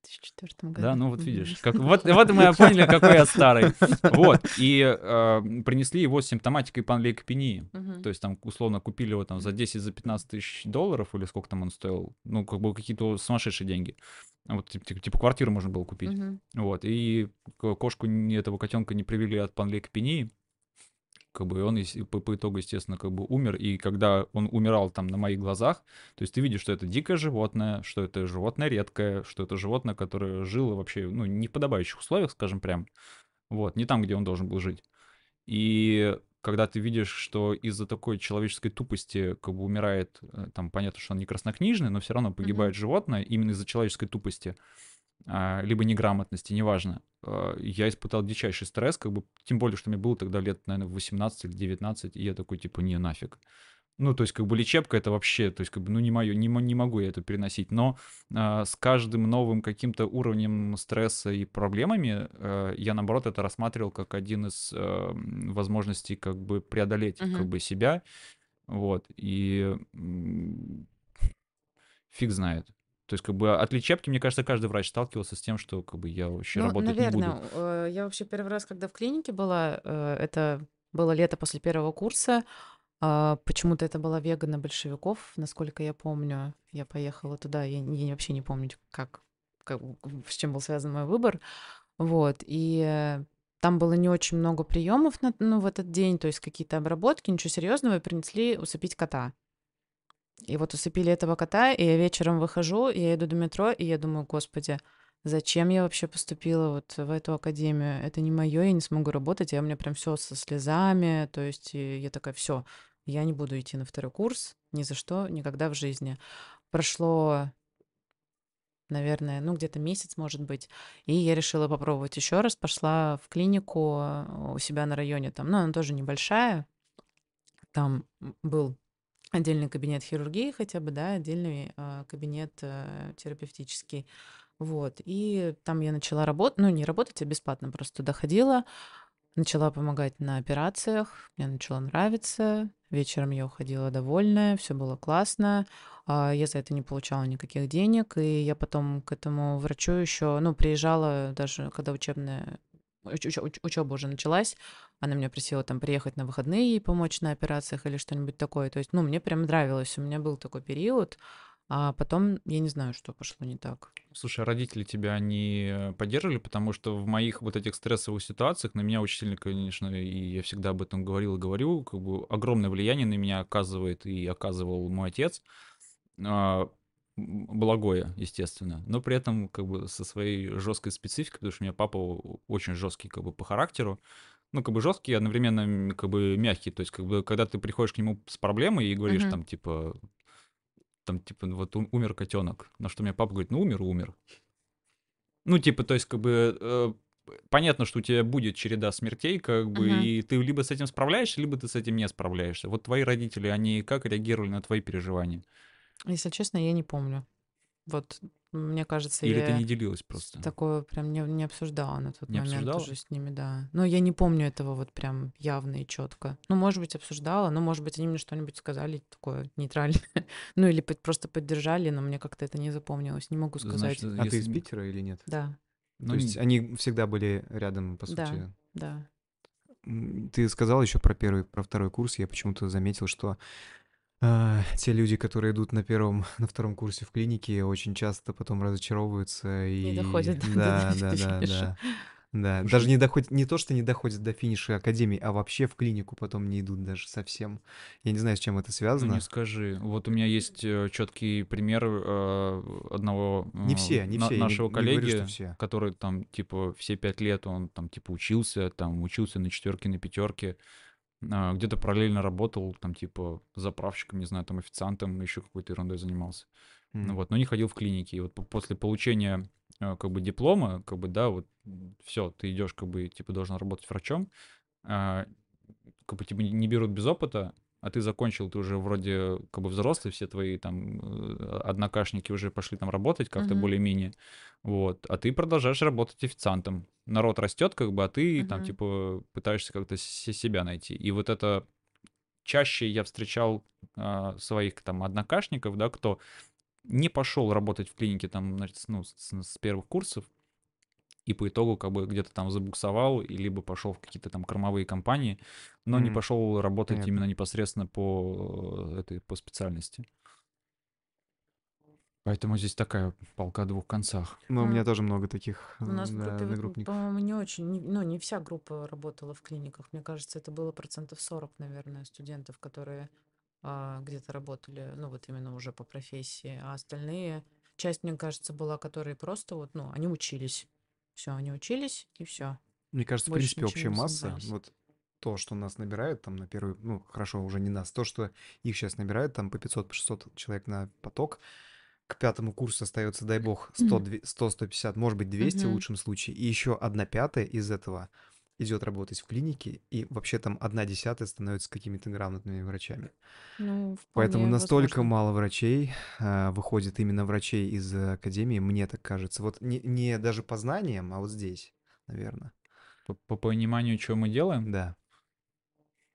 М, В 2004 году. да, ну вот видишь, как, вот, вот мы поняли, какой я старый. Вот, и э, принесли его с симптоматикой панлейкопении. Мгм. То есть там условно купили его там за 10, за 15 тысяч долларов или сколько там он стоил. Ну, как бы какие-то сумасшедшие деньги. Вот типа, типа, квартиру можно было купить. Мгм. Вот, и кошку этого котенка не привели от панлейкопении. Как бы он по, по итогу, естественно, как бы умер. И когда он умирал там на моих глазах, то есть ты видишь, что это дикое животное, что это животное редкое, что это животное, которое жило вообще, ну, не в подобающих условиях, скажем прям. Вот, не там, где он должен был жить. И когда ты видишь, что из-за такой человеческой тупости как бы умирает, э, там понятно, что он не краснокнижный, но все равно погибает животное именно из-за человеческой тупости, либо неграмотности, неважно. А, Я испытал дичайший стресс, как бы, тем более, что мне было тогда лет, наверное, 18 или 19, и я такой, типа, не, нафиг. Ну, то есть, как бы, лечебка это вообще, то есть, как бы, ну, не мое, не, не могу я это переносить. Но а, с каждым новым каким-то уровнем стресса и проблемами э, я, наоборот, это рассматривал как один из э, возможностей, как бы, преодолеть, как Мгм. бы, себя. Вот, и фиг знает. То есть, как бы, от лечебки, мне кажется, каждый врач сталкивался с тем, что, как бы, я вообще Ну, работать не наверное, буду. э, я вообще первый раз, когда в клинике была, э, это было лето после первого курса, а, почему-то это была вега на большевиков, насколько я помню. Я поехала туда, я, не- я вообще не помню, как, как, с чем был связан мой выбор. Вот, и там было не очень много приемов на, ну, в этот день, то есть какие-то обработки, ничего серьезного, и принесли усыпить кота. И вот усыпили этого кота, и я вечером выхожу, я иду до метро, и я думаю, господи, зачем я вообще поступила вот в эту академию? Это не мое, я не смогу работать, а у меня прям все со слезами, то есть я такая, все, я не буду идти на второй курс ни за что, никогда в жизни. Прошло, наверное, ну где-то месяц, может быть, и я решила попробовать еще раз, пошла в клинику э, у себя на районе, там, ну она тоже небольшая, там был отдельный кабинет хирургии хотя бы, да, отдельный а, кабинет э, терапевтический. Вот. И там я начала работать, ну, не работать, а бесплатно просто туда ходила, начала помогать на операциях, мне начало нравиться. Вечером я уходила довольная, все было классно. а, Я за это не получала никаких денег, и я потом к этому врачу еще, ну, приезжала даже, когда учебная учеба уже началась, она меня просила там приехать на выходные и помочь на операциях или что-нибудь такое. То есть, ну, мне прям нравилось. У меня был такой период, а потом я не знаю, что пошло не так. Слушай, а родители тебя не поддерживали, потому что в моих вот этих стрессовых ситуациях на меня очень сильно, конечно, и я всегда об этом говорил и говорю, как бы огромное влияние на меня оказывает и оказывал мой отец. А, Благое, естественно, но при этом как бы со своей жесткой спецификой, потому что у меня папа очень жесткий как бы по характеру, ну как бы жесткий, одновременно как бы мягкий, то есть как бы когда ты приходишь к нему с проблемой и говоришь Мгм. там типа там, типа, вот ум- умер котенок. На что мне папа говорит, ну, умер, умер. Ну, типа, то есть, как бы, э, понятно, что у тебя будет череда смертей, как бы, Мгм. и ты либо с этим справляешься, либо ты с этим не справляешься. Вот твои родители, они как реагировали на твои переживания? Если честно, я не помню. Вот, мне кажется, Или я ты не делилась просто? такое прям не, не обсуждала на тот Не момент обсуждала? уже с ними, да. Но я не помню этого вот прям явно и четко. Ну, может быть, обсуждала, но, может быть, они мне что-нибудь сказали такое нейтральное. ну, или под- просто поддержали, но мне как-то это не запомнилось. Не могу сказать. Значит, А ты из если- Питера или нет? Да, ну, То есть не- они всегда были рядом, по Да. сути. да. М, Ты сказал еще про первый, про второй курс. Я почему-то заметил, что а, те люди, которые идут на первом, на втором курсе в клинике, очень часто потом разочаровываются и Не доходят до- да, до да, да, финиша. да, да. Слушай, Даже не доходит, не то, что не доходят до финиша академии, а вообще в клинику потом не идут даже совсем. Я не знаю, с чем это Ну, связано. не скажи. Вот у меня есть четкий пример э, одного Не э, все, не на- все. я не- нашего не говорю, коллеги, что все. который там, типа, все пять лет он там, типа, учился, там, учился на четверке, на пятерке, где-то параллельно работал, там, типа, заправщиком, не знаю, там, официантом, еще какой-то ерундой занимался. Ну М. вот, но не ходил в клинике. И вот по- после получения, э, как бы, диплома, как бы, да, вот, все, ты идешь, как бы, типа, должен работать врачом, а, как бы, типа, не берут без опыта, а ты закончил, ты уже вроде как бы взрослый, все твои там э, однокашники уже пошли там работать как-то Мгм. более-менее, вот, а ты продолжаешь работать официантом. Народ растет, как бы, а ты там Мгм. типа пытаешься как-то се- себя найти. И вот это чаще я встречал а, своих там однокашников, да, кто не пошел работать в клинике там, значит, ну, с, с первых курсов, и по итогу как бы где-то там забуксовал, и либо пошел в какие-то там кормовые компании, но не Мгм. пошел работать Понятно. именно непосредственно по э, этой по специальности. Поэтому здесь такая полка о двух концах. Ну, у меня тоже много таких У нас да, группе, одногруппников. по-моему, не очень, не- ну, не вся группа работала в клиниках. Мне кажется, это было процентов 40, наверное, студентов, которые а, где-то работали, ну, вот именно уже по профессии. А остальные, часть, мне кажется, была, которые просто вот, ну, они учились. Все, они учились, и все. Мне кажется, в Больше принципе, ничем общая масса, вот то, что нас набирают там на первый, ну, хорошо, уже не нас, то, что их сейчас набирают там по 500, по 600 человек на поток, к пятому курсу остается, дай бог, 100, 100-150, может быть, 200 в Мгм. лучшем случае, и еще одна пятая из этого идет работать в клинике, и вообще там одна десятая становится какими-то грамотными врачами. Ну, Поэтому настолько возможно. мало врачей а, выходит именно врачей из академии, мне так кажется. Вот не, не даже по знаниям, а вот здесь, наверное. По, по пониманию, что мы делаем, Да.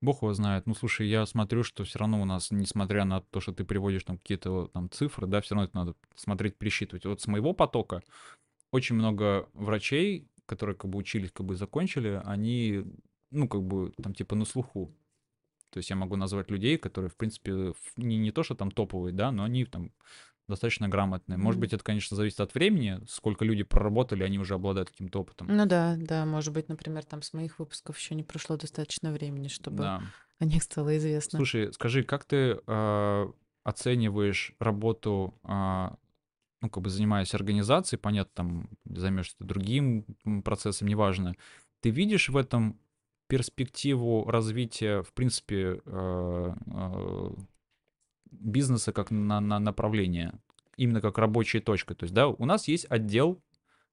Бог его знает. Ну, слушай, я смотрю, что все равно у нас, несмотря на то, что ты приводишь там какие-то там цифры, да, все равно это надо смотреть, пересчитывать. Вот с моего потока очень много врачей, которые как бы учились, как бы закончили, они, ну, как бы там типа на слуху. То есть я могу назвать людей, которые, в принципе, не, не то, что там топовые, да, но они там достаточно грамотные. Может быть, это, конечно, зависит от времени, сколько люди проработали, они уже обладают каким-то опытом. Ну да, да, может быть, например, там с моих выпусков еще не прошло достаточно времени, чтобы Да. о них стало известно. Слушай, скажи, как ты а, оцениваешь работу, а, ну, как бы занимаясь организацией, понятно, там займешься другим процессом, неважно. Ты видишь в этом перспективу развития, в принципе, а, а, бизнеса как на, на направление, именно как рабочая точка? То есть, да, у нас есть отдел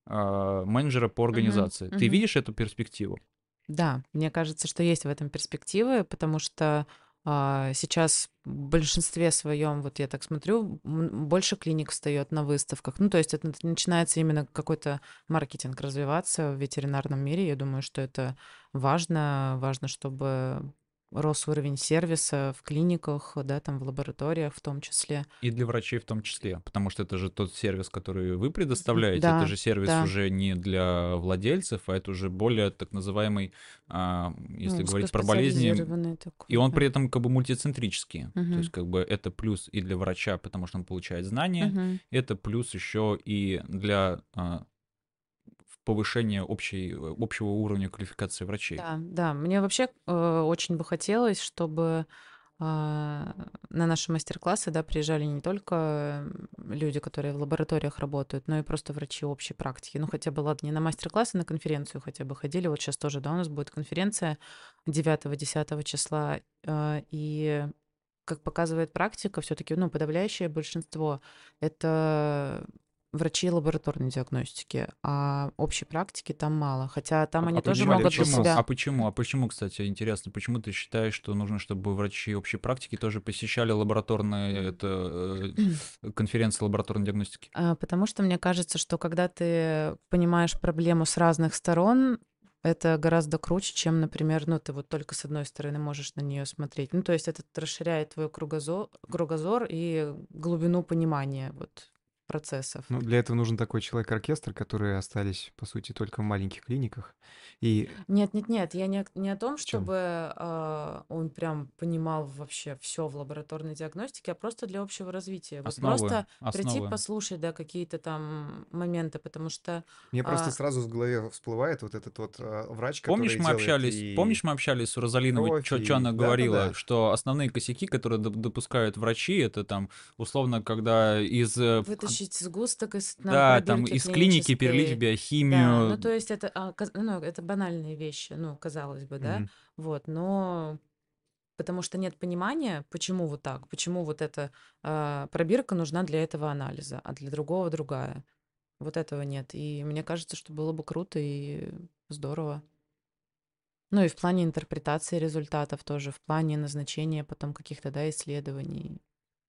а, менеджера по организации. Ты мгм. видишь эту перспективу? Да, мне кажется, что есть в этом перспективы, потому что сейчас в большинстве своем, вот я так смотрю, больше клиник встает на выставках. Ну, то есть это начинается именно какой-то маркетинг развиваться в ветеринарном мире. Я думаю, что это важно. Важно, чтобы рос уровень сервиса в клиниках, да, там в лабораториях в том числе. И для врачей в том числе, потому что это же тот сервис, который вы предоставляете, Да, это же сервис да. уже не для владельцев, а это уже более так называемый, а, если Ну, говорить про болезни, такой, и он да. при этом как бы мультицентрический, то Мгм. есть как бы это плюс и для врача, потому что он получает знания, Мгм. это плюс еще и для а, повышения общей, общего уровня квалификации врачей. Да, да. Мне вообще э, очень бы хотелось, чтобы а, на наши мастер-классы, да, приезжали не только люди, которые в лабораториях работают, но и просто врачи общей практики. Ну, хотя бы, ладно, не на мастер-классы, на конференцию хотя бы ходили. Вот сейчас тоже, да, у нас будет конференция 9-10 числа. э, И как показывает практика, все-таки, ну, подавляющее большинство это врачи лабораторной диагностики, а общей практики там мало. Хотя там А- они а тоже почему, могут для почему? себя. А почему? А почему, кстати, интересно, почему ты считаешь, что нужно, чтобы врачи общей практики тоже посещали лабораторные это, э, конференции лабораторной диагностики? А, Потому что мне кажется, что когда ты понимаешь проблему с разных сторон, это гораздо круче, чем, например, ну, ты вот только с одной стороны можешь на нее смотреть. Ну, то есть это расширяет твой кругозор, кругозор и глубину понимания вот процессов. Ну, для этого нужен такой человек-оркестр, которые остались, по сути, только в маленьких клиниках. И Нет, нет, нет, я не, о- не о том, чтобы а, он прям понимал вообще все в лабораторной диагностике, а просто для общего развития. Вот Основы, просто прийти основы. послушать, да, какие-то там моменты, потому что мне просто А. сразу в голове всплывает вот этот вот а, врач, Помнишь, который мы делает общались, и помнишь, мы общались с Розалиновой, что и- она да-да-да. говорила, что основные косяки, которые доп- допускают врачи, это там, условно, когда из... э, вытащить сгусток из на Да, там из клиники перелить в биохимию. Да, ну то есть это, а, ну, это банальные вещи, ну, казалось бы, да, Мгм. вот, но потому что нет понимания, почему вот так, почему вот эта а, пробирка нужна для этого анализа, а для другого другая. Вот этого нет. И мне кажется, что было бы круто и здорово. Ну и в плане интерпретации результатов тоже, в плане назначения потом каких-то, да, исследований.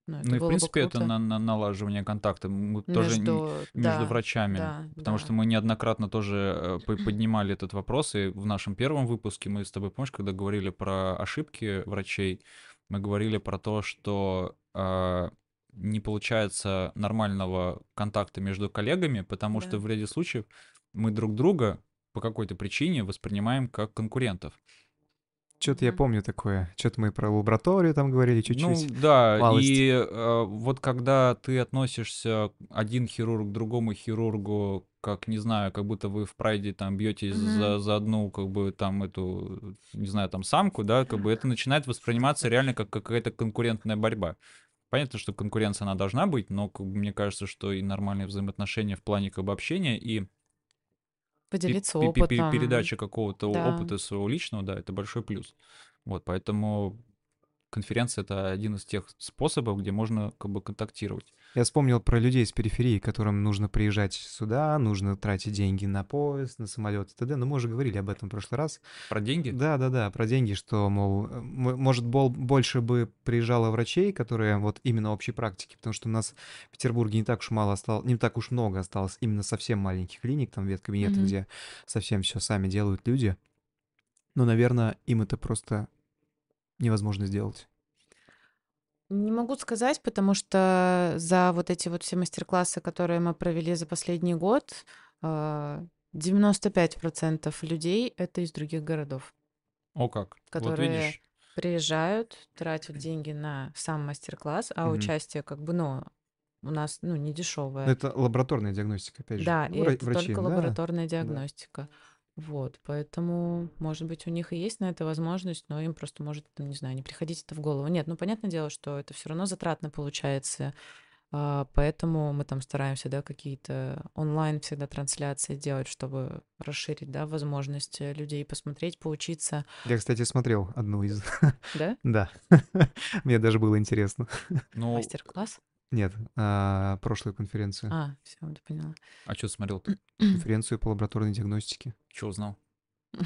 Ну, это Ну и, в принципе, это на- на- налаживание контакта мы тоже н- между, между да, врачами, да, потому что да. мы неоднократно тоже э, по- поднимали этот вопрос, и в нашем первом выпуске мы с тобой, помнишь, когда говорили про ошибки врачей, мы говорили про то, что э, не получается нормального контакта между коллегами, потому что Да. в ряде случаев мы друг друга по какой-то причине воспринимаем как конкурентов. Что-то я помню такое. Что-то мы про лабораторию там говорили Ну чуть-чуть. да, малость. и э, вот когда ты относишься один хирург к другому хирургу, как не знаю, как будто вы в прайде там бьетесь Мгм. за, за одну, как бы там эту, не знаю, там самку, да, как бы это начинает восприниматься реально как какая-то конкурентная борьба. Понятно, что конкуренция она должна быть, но как бы, мне кажется, что и нормальные взаимоотношения в плане как бы общения и Поделиться пе- пе- пе- опытом. передача какого-то Да. опыта своего личного, да, это большой плюс. Вот, поэтому конференция это один из тех способов, где можно как бы контактировать. Я вспомнил про людей с периферии, которым нужно приезжать сюда, нужно тратить деньги на поезд, на самолет и т.д. Но мы уже говорили об этом в прошлый раз. Про деньги? Да-да-да, про деньги, что, мол, может, бол- больше бы приезжало врачей, которые вот именно общей практики, потому что у нас в Петербурге не так уж мало осталось, не так уж много осталось именно совсем маленьких клиник, там веткабинеты, Мгм. где совсем все сами делают люди. Но, наверное, им это просто невозможно сделать. Не могу сказать, потому что за вот эти вот все мастер-классы, которые мы провели за последний год, а, 95% людей это из других городов, О как. Вот которые видишь. приезжают, тратят деньги на сам мастер-класс, а Мгм. участие как бы, ну, у нас, ну, не дешевое. это лабораторная диагностика, опять же. Да, Ну, и это врачи, только да, лабораторная диагностика. Вот, поэтому, может быть, у них и есть на это возможность, но им просто может, ну, не знаю, не приходить это в голову. Нет, ну, понятное дело, что это все равно затратно получается, а, поэтому мы там стараемся, да, какие-то онлайн всегда трансляции делать, чтобы расширить, да, возможность э, людей посмотреть, поучиться, Я, кстати, смотрел одну из. да? Да. Мне даже было интересно. Ну, Мастер-класс? Нет, а, прошлую конференцию. А, все, поняла. а что смотрел-то? Конференцию по лабораторной диагностике. Что узнал?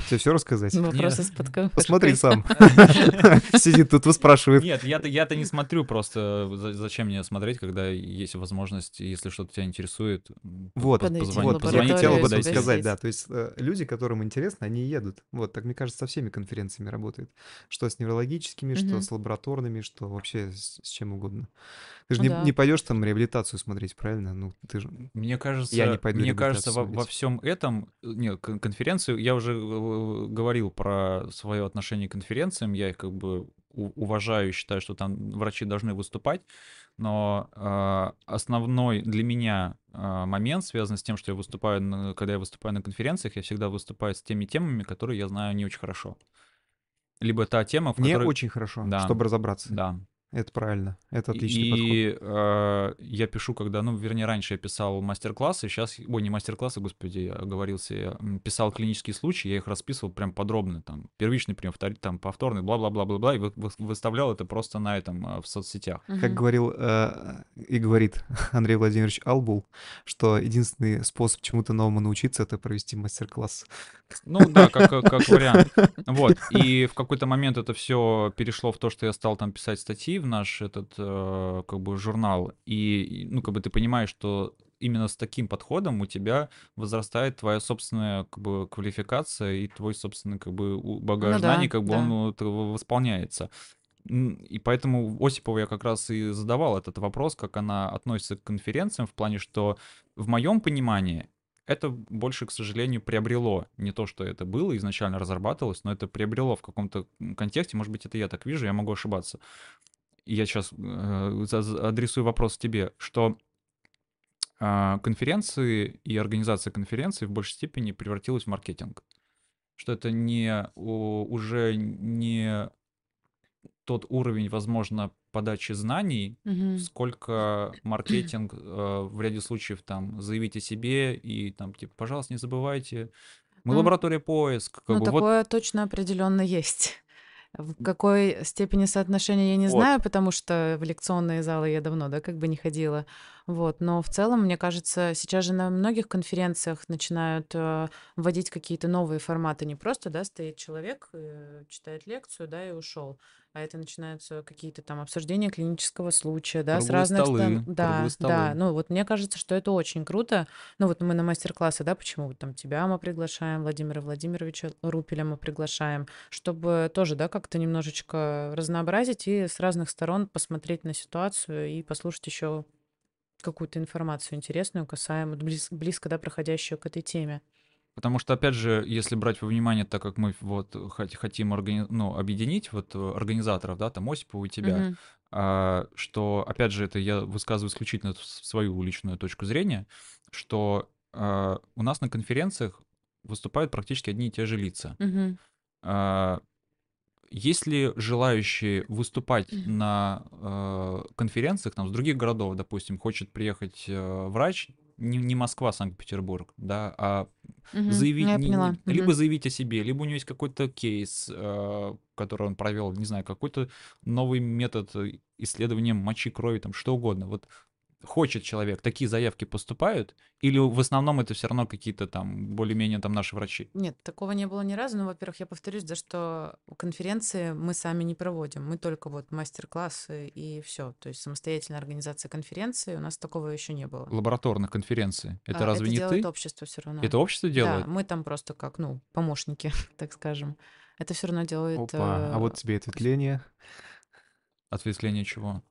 Тебе все рассказать? Вопросы Нет. с подковыркой. Посмотри сам. Сидит тут, спрашивает. Нет, я-то, я-то не смотрю, просто за- зачем мне смотреть, когда есть возможность, если что-то тебя интересует, Вот, я позвонить хотел или об этом подойти. сказать, да. То есть э, люди, которым интересно, они едут. Вот, так мне кажется, со всеми конференциями работает. Что с неврологическими, что с лабораторными, что вообще с чем угодно. Ты же Ну не, да. не пойдешь там реабилитацию смотреть, правильно? Ну, ты же... Мне кажется, Я не пойду мне кажется, во, во всем этом, э, нет, кон- конференцию, я уже э, говорил про свое отношение к конференциям, я их как бы уважаю и считаю, что там врачи должны выступать, но э, основной для меня э, момент связан с тем, что я выступаю, на- когда я выступаю на конференциях, я всегда выступаю с теми темами, которые я знаю не очень хорошо. Либо та тема, в Не которой... очень хорошо, Да. чтобы разобраться. Да, Это правильно. Это отличный подход. и э, я пишу, когда, ну, вернее, раньше я писал мастер-классы, сейчас, ой, не мастер-классы, господи, я оговорился, я писал клинические случаи, я их расписывал прям подробно, там, первичный прием, втор- там, повторный, бла-бла-бла-бла-бла, и вы- вы- выставлял это просто на этом, э, в соцсетях. Как говорил э, и говорит Андрей Владимирович Албул, что единственный способ чему-то новому научиться — это провести мастер-класс. Ну да, как, как вариант. Вот. И в какой-то момент это все перешло в то, что я стал там писать статьи в наш этот э, как бы журнал. И, ну, как бы ты понимаешь, что именно с таким подходом у тебя возрастает твоя собственная как бы квалификация и твой собственный как бы багаж Ну да, знаний, как бы да. он вот, в- восполняется. И поэтому Осипову я как раз и задавал этот вопрос, как она относится к конференциям, в плане, что в моем понимании это больше, к сожалению, приобрело. Не то, что это было, изначально разрабатывалось, но это приобрело в каком-то контексте. Может быть, это я так вижу, я могу ошибаться. Я сейчас адресую вопрос тебе, что а, конференции и организация конференции в большей степени превратилась в маркетинг. Что это не уже не тот уровень, возможно, подачи знаний, Мгм. сколько маркетинг э, в ряде случаев там заявить о себе и там типа, пожалуйста, не забывайте, мы Ну, лаборатория поиск, как Ну, бы вот такое точно определенно есть. В какой степени соотношения я не Вот. знаю, потому что в лекционные залы я давно, да, как бы не ходила. Вот, но в целом, мне кажется, сейчас же на многих конференциях начинают э, вводить какие-то новые форматы. Не просто, да, стоит человек, э, читает лекцию, да, и ушел. А это начинаются какие-то там обсуждения клинического случая, да, с Круглые разных столы, сторон. Да, да. столы. Ну вот мне кажется, что это очень круто. Ну вот мы на мастер-классы, да, почему там тебя мы приглашаем, Владимира Владимировича Рупеля мы приглашаем, чтобы тоже, да, как-то немножечко разнообразить и с разных сторон посмотреть на ситуацию и послушать еще какую-то информацию интересную, касаемо близ- близко, да, проходящую к этой теме. Потому что, опять же, если брать во внимание, так как мы вот хот- хотим органи- ну, объединить вот э, организаторов, да, там Осипова и тебя, Мгм. а, что, опять же, это я высказываю исключительно свою личную точку зрения, что а, у нас на конференциях выступают практически одни и те же лица. Мгм. А, Есть ли желающие выступать Мгм. на э, конференциях там, с других городов, допустим, хочет приехать э, врач, не, не Москва, Санкт-Петербург, да, а Мгм. заявить, Я не- поняла. не- либо Мгм. заявить о себе, либо у него есть какой-то кейс, э, который он провел, не знаю, какой-то новый метод э, исследования мочи, крови, там что угодно. Вот хочет человек, такие заявки поступают, или в основном это все равно какие-то там более-менее там наши врачи? Нет, такого не было ни разу. Но, во-первых, я повторюсь, за что конференции мы сами не проводим. Мы только вот мастер-классы и все. То есть самостоятельная организация конференции у нас такого еще не было. Лабораторных конференции. Это А, разве это не делает ты? общество все равно. Это общество делает? Да, мы там просто как, ну, помощники, так скажем. Это все равно делает Опа, а вот э, тебе ответвление. Ответвление чего?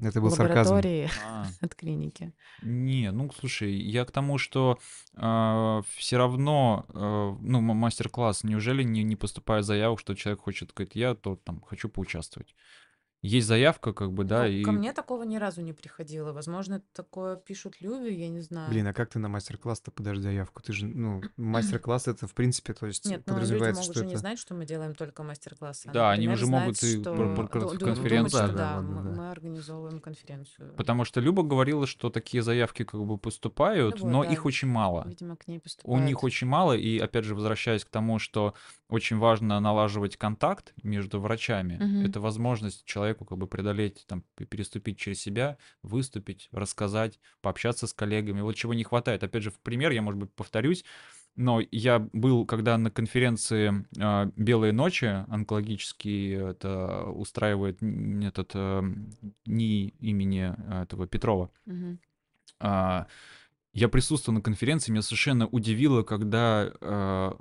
Это был сарказм. лаборатории А, от клиники. не, ну слушай, я к тому, что все равно, э, ну, мастер-класс, неужели не, не поступает заявок, что человек хочет, говорит, я то там хочу поучаствовать. Есть заявка, как бы, да, Ну, и ко мне такого ни разу не приходило. Возможно, такое пишут люди, я не знаю. Блин, а как ты на мастер-класс-то подашь заявку? Ты же, ну, мастер-класс это в принципе, то есть Нет, но люди подразумевается, могут что же не это... знать, что мы делаем только мастер-классы. а, Да, они например, уже могут знать, и что... про- про ду- ду- конференцию. что Да, да, да, мы, ладно, да. мы организовываем конференцию. потому что Люба говорила, что такие заявки как бы поступают, Ну вот, но да. их очень мало. Видимо, к ней У поступают. них очень мало, и опять же, возвращаясь к тому, что очень важно налаживать контакт между врачами. Мгм. Это возможность человеку как бы преодолеть, там, переступить через себя, выступить, рассказать, пообщаться с коллегами. Вот чего не хватает. Опять же, в пример, я, может быть, повторюсь, но я был, когда на конференции а, «Белые ночи» онкологический это устраивает этот э, НИИ имени а, этого Петрова. А, я присутствовал на конференции, меня совершенно удивило, когда а,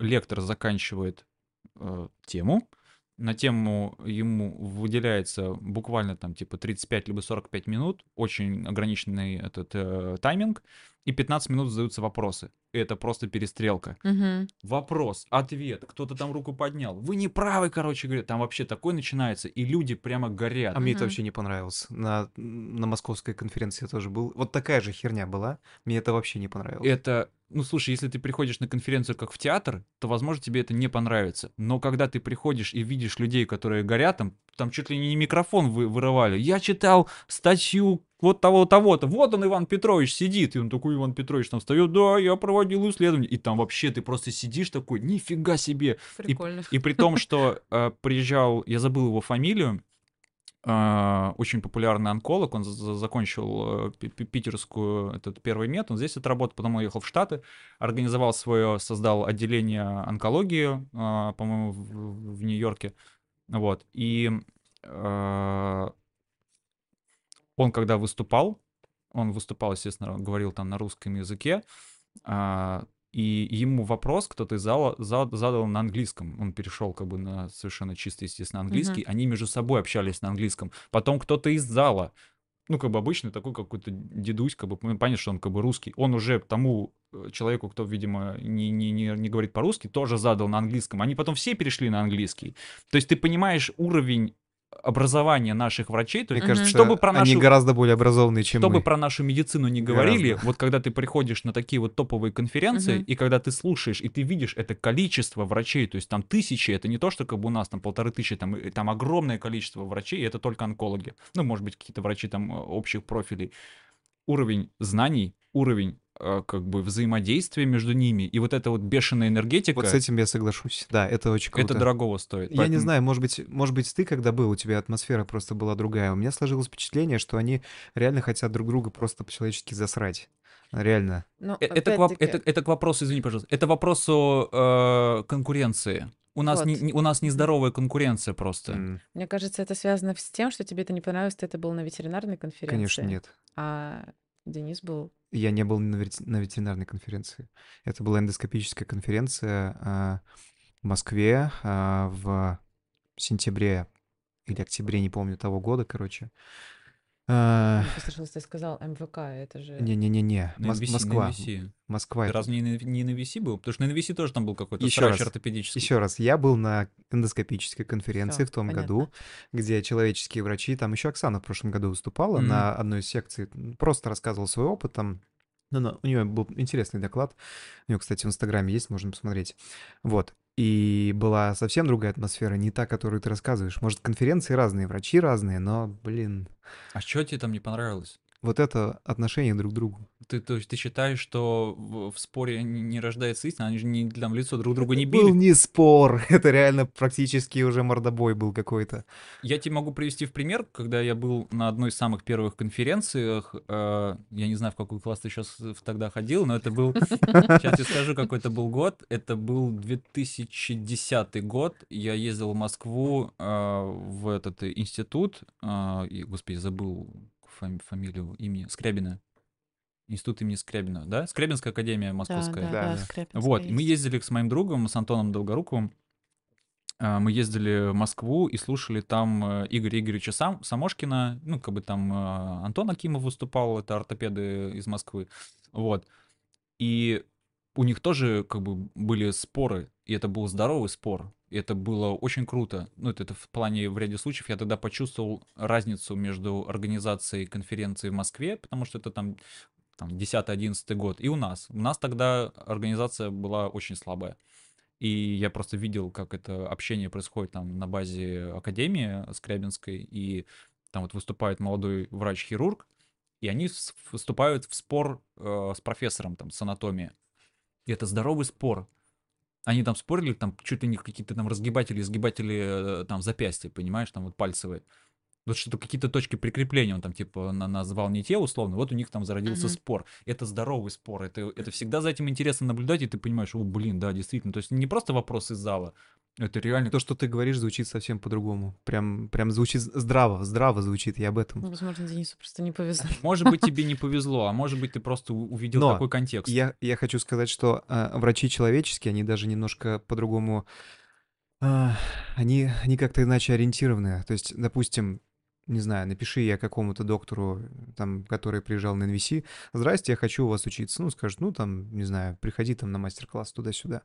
лектор заканчивает а, тему, на тему ему выделяется буквально там типа 35 либо 45 минут, очень ограниченный этот э, тайминг, и 15 минут задаются вопросы. Это просто перестрелка. Мгм. Вопрос, ответ, кто-то там руку поднял. Вы не правы, короче говоря. Там вообще такое начинается, и люди прямо горят. А мне это вообще не понравилось. На, на московской конференции я тоже был. Вот такая же херня была. Мне это вообще не понравилось. это, ну слушай, если ты приходишь на конференцию как в театр, то, возможно, тебе это не понравится. Но когда ты приходишь и видишь людей, которые горят, там, там чуть ли не микрофон вы, вырывали. Я читал статью вот того, того-то. Вот он, Иван Петрович, сидит. И он такой, Иван Петрович, там встает, да, я проводил исследование. И там вообще ты просто сидишь такой, нифига себе. Прикольно. И при том, что э, приезжал, я забыл его фамилию, очень популярный онколог, он за- за- закончил э, пи- пи- питерскую этот первый мед, он здесь отработал, потом уехал в Штаты, организовал свое, создал отделение онкологии, э, по-моему, в, в Нью-Йорке, вот, и э, он когда выступал, он выступал, естественно, говорил там на русском языке, а, и ему вопрос кто-то из зала за- задал на английском. Он перешел как бы на совершенно чисто, естественно, английский. Они между собой общались на английском. Потом кто-то из зала, ну, как бы обычный такой какой-то дедусь, как бы, ну, понятно, что он как бы русский. Он уже тому э, человеку, кто, видимо, не, не, не, не говорит по-русски, тоже задал на английском. Они потом все перешли на английский. То есть ты понимаешь уровень образования наших врачей, то есть, кажется, чтобы про они нашу- гораздо более образованные, чем чтобы мы. про нашу медицину не говорили, Гораздо. вот когда ты приходишь на такие вот топовые конференции, Мгм. и когда ты слушаешь, и ты видишь это количество врачей, то есть там тысячи, это не то, что как бы у нас там полторы тысячи, там, и- там огромное количество врачей, и это только онкологи. Ну, может быть, какие-то врачи там э, общих профилей. Уровень знаний, уровень как бы взаимодействие между ними, и вот эта вот бешеная энергетика, Вот с этим я соглашусь. Да, это очень круто. это дорогого стоит. Я не Поэтому- знаю, может быть, может быть, ты когда был, у тебя атмосфера просто была другая. У меня сложилось впечатление, что они реально хотят друг друга просто по-человечески засрать. Реально. Ну, Э, Это к, воп- это, это к вопросу, извини, пожалуйста, это вопросу э, конкуренции. У нас, не, Вот. не- у нас нездоровая конкуренция просто. М, Мне кажется, это связано с тем, что тебе это не понравилось, ты это был на ветеринарной конференции. Конечно, нет. А Денис был... Я не был на, ветеринарной конференции. Это была эндоскопическая конференция а, в Москве а, в сентябре или октябре, не помню, того года, короче. А, Мне послышалось, ты сказал МВК, это же... Не-не-не-не, Мос- NVC, Москва. NVC. Москва. Ты разве не, на- не на VC был? Потому что на VC тоже там был какой-то срач раз, ортопедический. Еще раз, я был на эндоскопической конференции Всё, в том понятно. году, где человеческие врачи, там еще Оксана в прошлом году выступала на одной из секций, просто рассказывала свой опыт там. Ну, ну, у нее был интересный доклад. У нее, кстати, в Инстаграме есть, можно посмотреть. Вот. И была совсем другая атмосфера, не та, которую ты рассказываешь. Может, конференции разные, врачи разные, но, блин, А что тебе там не понравилось? вот это отношение друг к другу. Ты, то есть ты считаешь, что в, в споре не, рождается истина, они же не, там в лицо друг друга не Был били? не спор, это реально практически уже мордобой был какой-то. Я тебе могу привести в пример, когда я был на одной из самых первых конференциях, э, я не знаю, в какой класс ты сейчас тогда ходил, но это был, сейчас я скажу, какой это был год, это был 2010 год, я ездил в Москву э, в этот институт, э, и, господи, забыл фами- фамилию, имя, Скрябина, институт имени Скрябина, да? Скрябинская академия московская. Да, Да, да, да. Скряпинская Вот, и мы есть. ездили с моим другом, с Антоном Долгоруковым. а, Мы ездили в Москву и слушали там э, Игоря Игоревича Сам, Самошкина. Ну, как бы там э, Антон Акимов выступал, это ортопеды из Москвы. Вот. И у них тоже как бы были споры, и это был здоровый спор. И это было очень круто. Ну, это, это в плане, в ряде случаев, я тогда почувствовал разницу между организацией конференции в Москве, потому что это там, там 10-11 год, и у нас. У нас тогда организация была очень слабая. И я просто видел, как это общение происходит там на базе Академии Скрябинской, и там вот выступает молодой врач-хирург, и они вступают в спор э, с профессором там с анатомии. И это здоровый спор. Они там спорили, там чуть ли не какие-то там разгибатели, изгибатели э, там запястья, понимаешь, там вот пальцевые. Вот что-то какие-то точки прикрепления он там типа на- назвал не те условно, вот у них там зародился Мгм. спор. Это здоровый спор, это, это всегда за этим интересно наблюдать, и ты понимаешь, о, блин, да, действительно. То есть не просто вопрос из зала, это реально... То, что ты говоришь, звучит совсем по-другому. Прям, прям звучит здраво, здраво звучит, я об этом. Ну, возможно, Денису просто не повезло. Может быть, тебе не повезло, а может быть, ты просто увидел Но такой контекст. Я, я хочу сказать, что а, врачи человеческие, они даже немножко по-другому, а, они, они как-то иначе ориентированы. То есть, допустим, не знаю, напиши я какому-то доктору, там, который приезжал на NVC, здрасте, я хочу у вас учиться. Ну, скажет, ну, там, не знаю, приходи там на мастер-класс туда-сюда.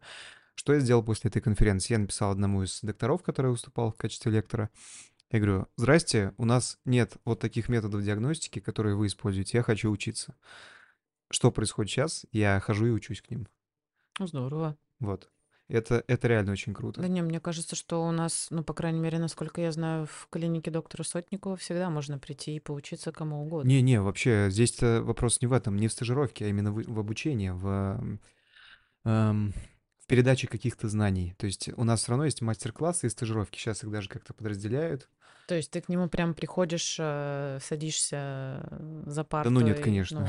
Что я сделал после этой конференции? Я написал одному из докторов, который выступал в качестве лектора. Я говорю, здрасте, у нас нет вот таких методов диагностики, которые вы используете, я хочу учиться. Что происходит сейчас? Я хожу и учусь к ним. Ну, здорово. Вот. Это, это реально очень круто. Да не, мне кажется, что у нас, ну, по крайней мере, насколько я знаю, в клинике доктора Сотникова всегда можно прийти и поучиться кому угодно. Не-не, вообще, здесь вопрос не в этом, не в стажировке, а именно в, в обучении, в, эм, в передаче каких-то знаний. То есть у нас все равно есть мастер-классы и стажировки. Сейчас их даже как-то подразделяют. То есть ты к нему прям приходишь, э, садишься э, за партой? ну нет, конечно. ну,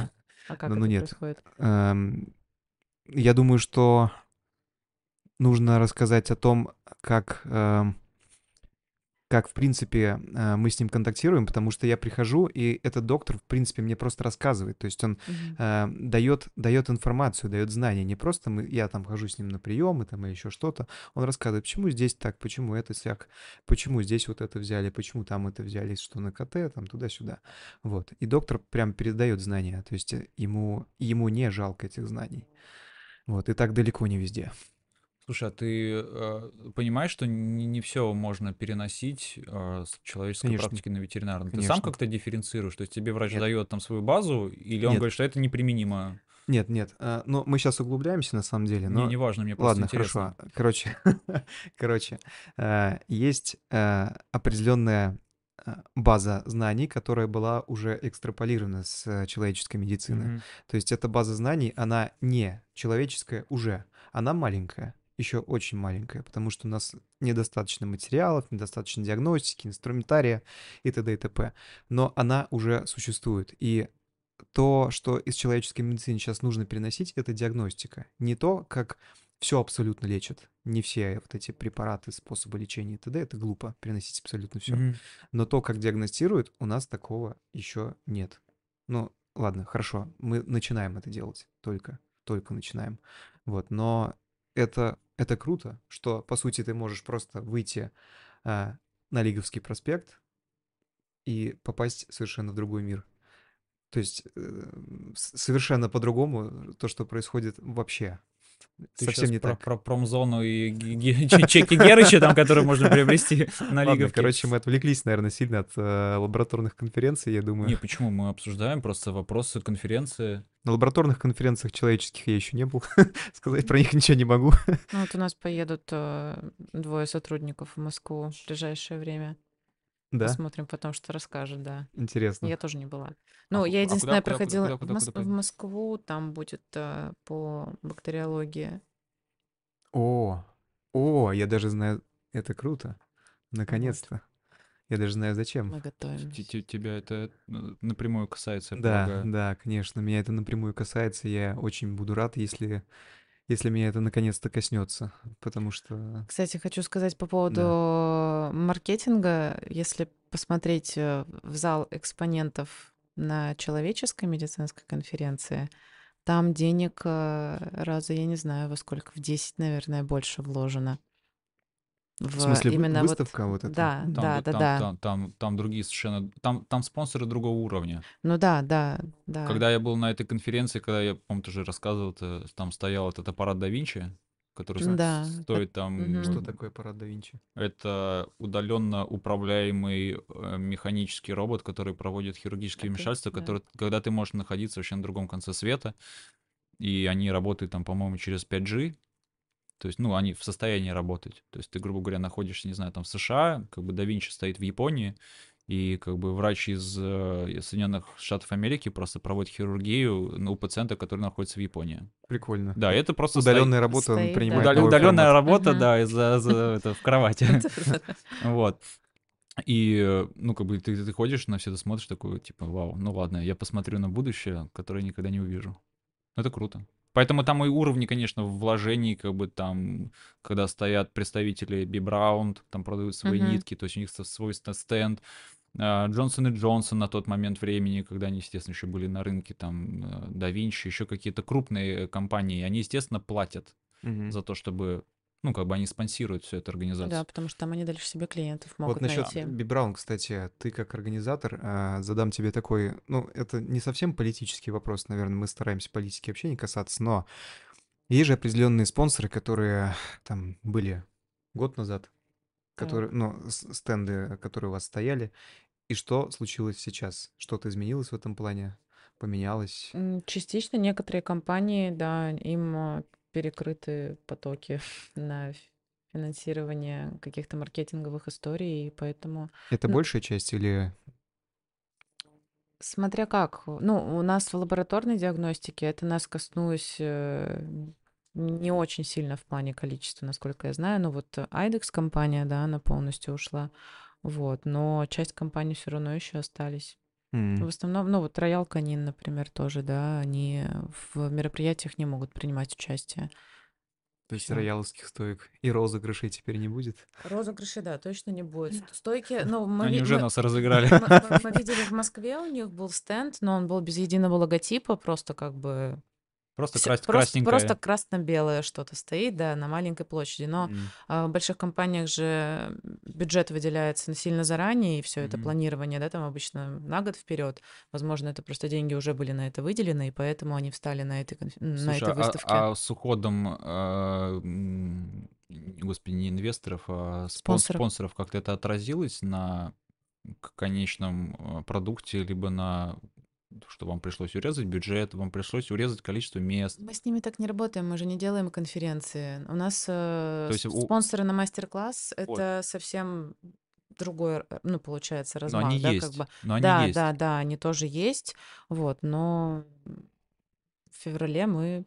а как Да это ну нет. происходит? Эм, я думаю, что нужно рассказать о том, как, эм, как в принципе, э, мы с ним контактируем, потому что я прихожу, и этот доктор, в принципе, мне просто рассказывает. То есть он э, дает, дает информацию, дает знания. Не просто мы, я там хожу с ним на приемы там, или еще что-то. Он рассказывает, почему здесь так, почему это сяк, почему здесь вот это взяли, почему там это взяли, что на КТ, там туда-сюда. Вот. И доктор прям передает знания. То есть э, ему, ему не жалко этих знаний. Вот. И так далеко не везде. Слушай, а ты э, понимаешь, что не, все можно переносить э, с человеческой Конечно. практики на ветеринарную? Ты Конечно. сам как-то дифференцируешь? То есть тебе врач Нет. дает там свою базу, или он Нет. говорит, что это неприменимо? Нет, нет. э, но мы сейчас углубляемся на самом деле. Но... Не, неважно, мне просто Ладно, интересно. хорошо. Короче, короче, есть определенная а, база знаний, которая была уже экстраполирована с человеческой медицины. То есть эта база знаний, она не человеческая уже, она маленькая, еще очень маленькая, потому что у нас недостаточно материалов, недостаточно диагностики, инструментария и т.д. и т.п. Но она уже существует. И то, что из человеческой медицины сейчас нужно переносить, это диагностика. Не то, как все абсолютно лечат. Не все вот эти препараты, способы лечения и т.д. Это глупо переносить абсолютно все. Мгм. Но то, как диагностируют, у нас такого еще нет. Ну, ладно, хорошо, мы начинаем это делать, только, только начинаем. Вот, но это, это круто, что, по сути, ты можешь просто выйти а, на Лиговский проспект и попасть совершенно в другой мир. То есть э, совершенно по-другому то, что происходит вообще. Ты Совсем не про, так. про промзону и чеки Герыча, там, которые можно приобрести на Лиговке. короче, мы отвлеклись, наверное, сильно от э, лабораторных конференций, я думаю. Не, почему? Мы обсуждаем просто вопросы конференции. На лабораторных конференциях человеческих я еще не был. Сказать про них ничего не могу. Ну, вот у нас поедут э, двое сотрудников в Москву в ближайшее время. Да, Посмотрим потом, что расскажут, да. интересно. Я тоже не была. Ну, ку- я а единственное куда- куда- проходила куда- в куда- Мос- куда в? Москву, там будет э, по бактериологии. О, о, я даже знаю, это круто. Наконец-то. Я даже знаю, зачем. Мы т- Тебя это э, напрямую касается, Да, полагаю. да, конечно, меня это напрямую касается. Я очень буду рад, если, если меня это наконец-то коснется, потому что... Кстати, хочу сказать по поводу маркетинга. Если посмотреть э, в зал экспонентов на человеческой медицинской конференции, там денег э, раза, я не знаю, во сколько, в 10, наверное, больше вложено. В смысле, вы- именно вот- выставка вот эта? Да, Там, да, да, там, да. Там, там, там другие совершенно... Там, там спонсоры другого уровня. Ну да, да, да. Когда я был на этой конференции, когда я, помню, тоже рассказывал, там стоял этот аппарат да Винчи, который Да, стоит там... Что такое аппарат да Винчи? Это удаленно управляемый э, механический робот, который проводит хирургические вмешательства, да. который, когда ты можешь находиться вообще на другом конце света, и они работают там, по-моему, через 5G, то есть, ну, они в состоянии работать. То есть ты, грубо говоря, находишься, не знаю, там в США, как бы да Винчи стоит в Японии, и как бы врач из э, Соединенных Штатов Америки просто проводит хирургию ну, у пациента, который находится в Японии. Прикольно. Да, это просто стоит- Удаленная работа стоит, да. принимает Удал- новый удаленная формат. работа, Мгм. да, из-за за это в кровати. Вот. И, ну, как бы ты, ты ходишь на все это смотришь, такой, типа, вау, ну ладно, я посмотрю на будущее, которое никогда не увижу. Это круто. Поэтому там и уровни, конечно, вложений, как бы там, когда стоят представители Би Браун, там продают свои Мгм. нитки, то есть у них свой ст- стенд. А, Джонсон и Джонсон на тот момент времени, когда они, естественно, еще были на рынке, там, э, Да Винчи, еще какие-то крупные компании, они, естественно, платят Мгм. за то, чтобы, ну, как бы они спонсируют всю эту Ну организацию. да, потому что там они дальше себе клиентов могут Вот насчет найти. Бибраун, кстати, ты как организатор, а, задам тебе такой, ну, это не совсем политический вопрос, наверное, мы стараемся политики вообще не касаться, но есть же определенные спонсоры, которые там были год назад, которые, ну, с- стенды, которые у вас стояли, и что случилось сейчас? Что-то изменилось в этом плане? Поменялось? Частично некоторые компании, да, им а, перекрыты потоки на финансирование каких-то маркетинговых историй, и поэтому, Это Ну- большая часть или... смотря как, ну, у нас в лабораторной диагностике это нас коснулось э, не очень сильно в плане количества, насколько я знаю, но вот IDEX компания, да, она полностью ушла, вот, но часть компаний все равно еще остались. М, В основном, ну вот Роял Канин, например, тоже, да, они в мероприятиях не могут принимать участие. То есть рояловских стоек и розыгрышей теперь не будет? Розыгрыши, да, точно не будет. Стойки, ну, мы, Они уже мы- нас разыграли. мы- мы- мы видели в Москве, у них был стенд, но он был без единого логотипа, просто как бы... Просто всё- крас- просто, красненькое. просто красно-белое что-то стоит, да, на маленькой площади. Но а, в больших компаниях же бюджет выделяется сильно заранее, и все это Мгм. планирование, да, там обычно на год вперед. Возможно, это просто деньги уже были на это выделены, и поэтому они встали на этой, конф- на Слушай, этой а- выставке. а, с уходом, а, м, господи, не инвесторов, а спон- Спонсоров. спонсоров, как-то это отразилось на конечном э, продукте, либо на что вам пришлось урезать бюджет, вам пришлось урезать количество мест. Мы с ними так не работаем, мы же не делаем конференции. У нас э, То есть с- у- спонсоры на мастер-класс — это совсем другой, э, ну, получается, Но размах, они да, как есть. бы. Но они Да, есть. да, да, они тоже есть, вот, но в феврале мы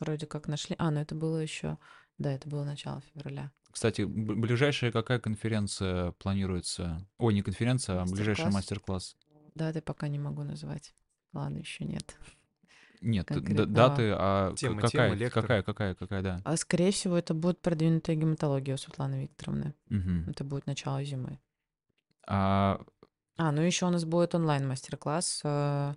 вроде как нашли. А, ну это было еще, да, это было начало февраля. Кстати, ближайшая какая конференция планируется? Ой, не конференция, а ближайший Мастер-класс. мастер-класс. Даты пока не могу назвать. Ладно, еще нет. Нет, д- Конкретного. даты, а Темы, какая, лекторы. какая, какая, какая, да. А скорее всего, это будет продвинутая гематология у Светланы Викторовны. Мгм. Это будет начало зимы. А А, ну еще у нас будет онлайн-мастер-класс э,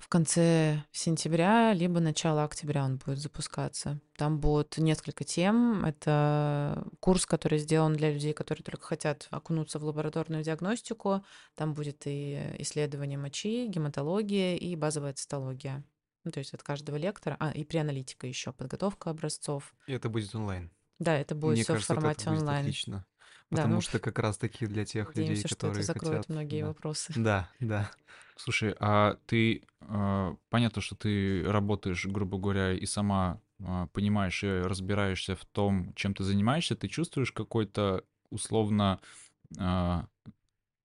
в конце сентября, либо начало октября он будет запускаться. Там будет несколько тем. Это курс, который сделан для людей, которые только хотят окунуться в лабораторную диагностику. Там будет и исследование мочи, гематология и базовая цитология. Ну, то есть от каждого лектора. А, и преаналитика еще, подготовка образцов. И это будет онлайн. Да, это будет Мне все в кажется, вот формате это будет онлайн. отлично. Да, Потому ну, что как раз-таки для тех людей, Надеемся, что это которые закроет хотят... многие да. вопросы. Да, да. Слушай, а ты, а, понятно, что ты работаешь, грубо говоря, и сама а, понимаешь и разбираешься в том, чем ты занимаешься, ты чувствуешь какой-то условно а,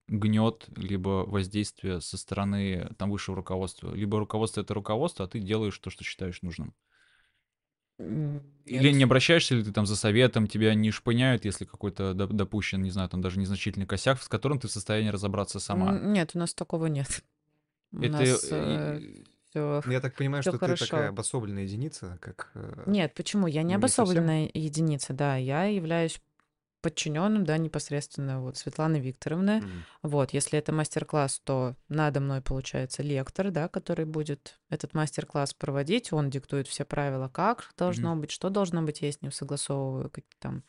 гнет, либо воздействие со стороны там высшего руководства, либо руководство это руководство, а ты делаешь то, что считаешь нужным. Или не обращаешься ли ты там за советом, тебя не шпыняют, если какой-то доп- допущен, не знаю, там даже незначительный косяк, с которым ты в состоянии разобраться сама. Нет, у нас такого нет. У Это, нас э, все. Ну, Я так понимаю, что ты такая хорошо. обособленная единица, как... э, Нет, почему? Я не не совсем. обособленная единица, да. Я являюсь подчиненным, да, непосредственно вот Светланы Викторовны. м, Вот, если это мастер-класс, то надо мной получается лектор, да, который будет этот мастер-класс проводить. Он диктует все правила, как должно быть, что должно быть. Я с ним согласовываю какие там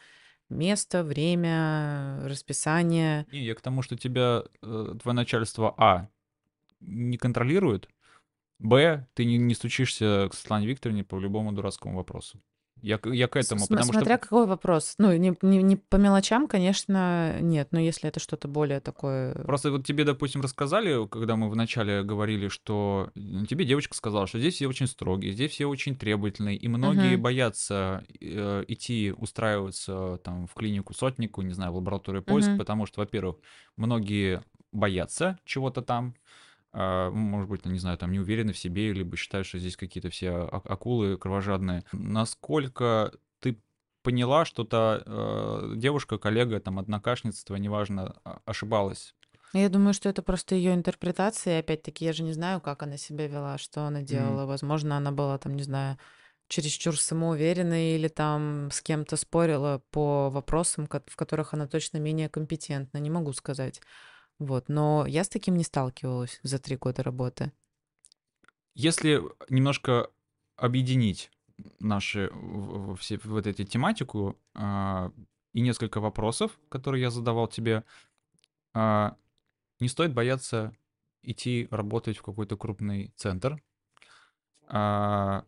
место, время, расписание. Не, я к тому, что тебя э, твое начальство А не контролирует, Б, ты не, не стучишься к Светлане Викторовне по любому дурацкому вопросу. Я, я к этому, См- потому Смотря что... какой вопрос. Ну, не, не, не по мелочам, конечно, нет. Но если это что-то более такое... Просто вот тебе, допустим, рассказали, когда мы вначале говорили, что тебе девочка сказала, что здесь все очень строгие, здесь все очень требовательные, и многие Мгм. боятся э, идти устраиваться там в клинику сотнику, не знаю, в лабораторию поиск, Мгм. потому что, во-первых, многие боятся чего-то там, может быть, не знаю, там не уверены в себе, либо считают, что здесь какие-то все а- акулы кровожадные. Насколько ты поняла, что та э, девушка, коллега, там, однокашница твоя, неважно, а- ошибалась? Я думаю, что это просто ее интерпретация. И опять-таки, я же не знаю, как она себя вела, что она делала. Возможно, она была там, не знаю, чересчур самоуверенной или там с кем-то спорила по вопросам, в которых она точно менее компетентна. Не могу сказать. Вот. Но я с таким не сталкивалась за три года работы. Если немножко объединить наши все вот эти тематику а, и несколько вопросов, которые я задавал тебе, а, не стоит бояться идти работать в какой-то крупный центр. А,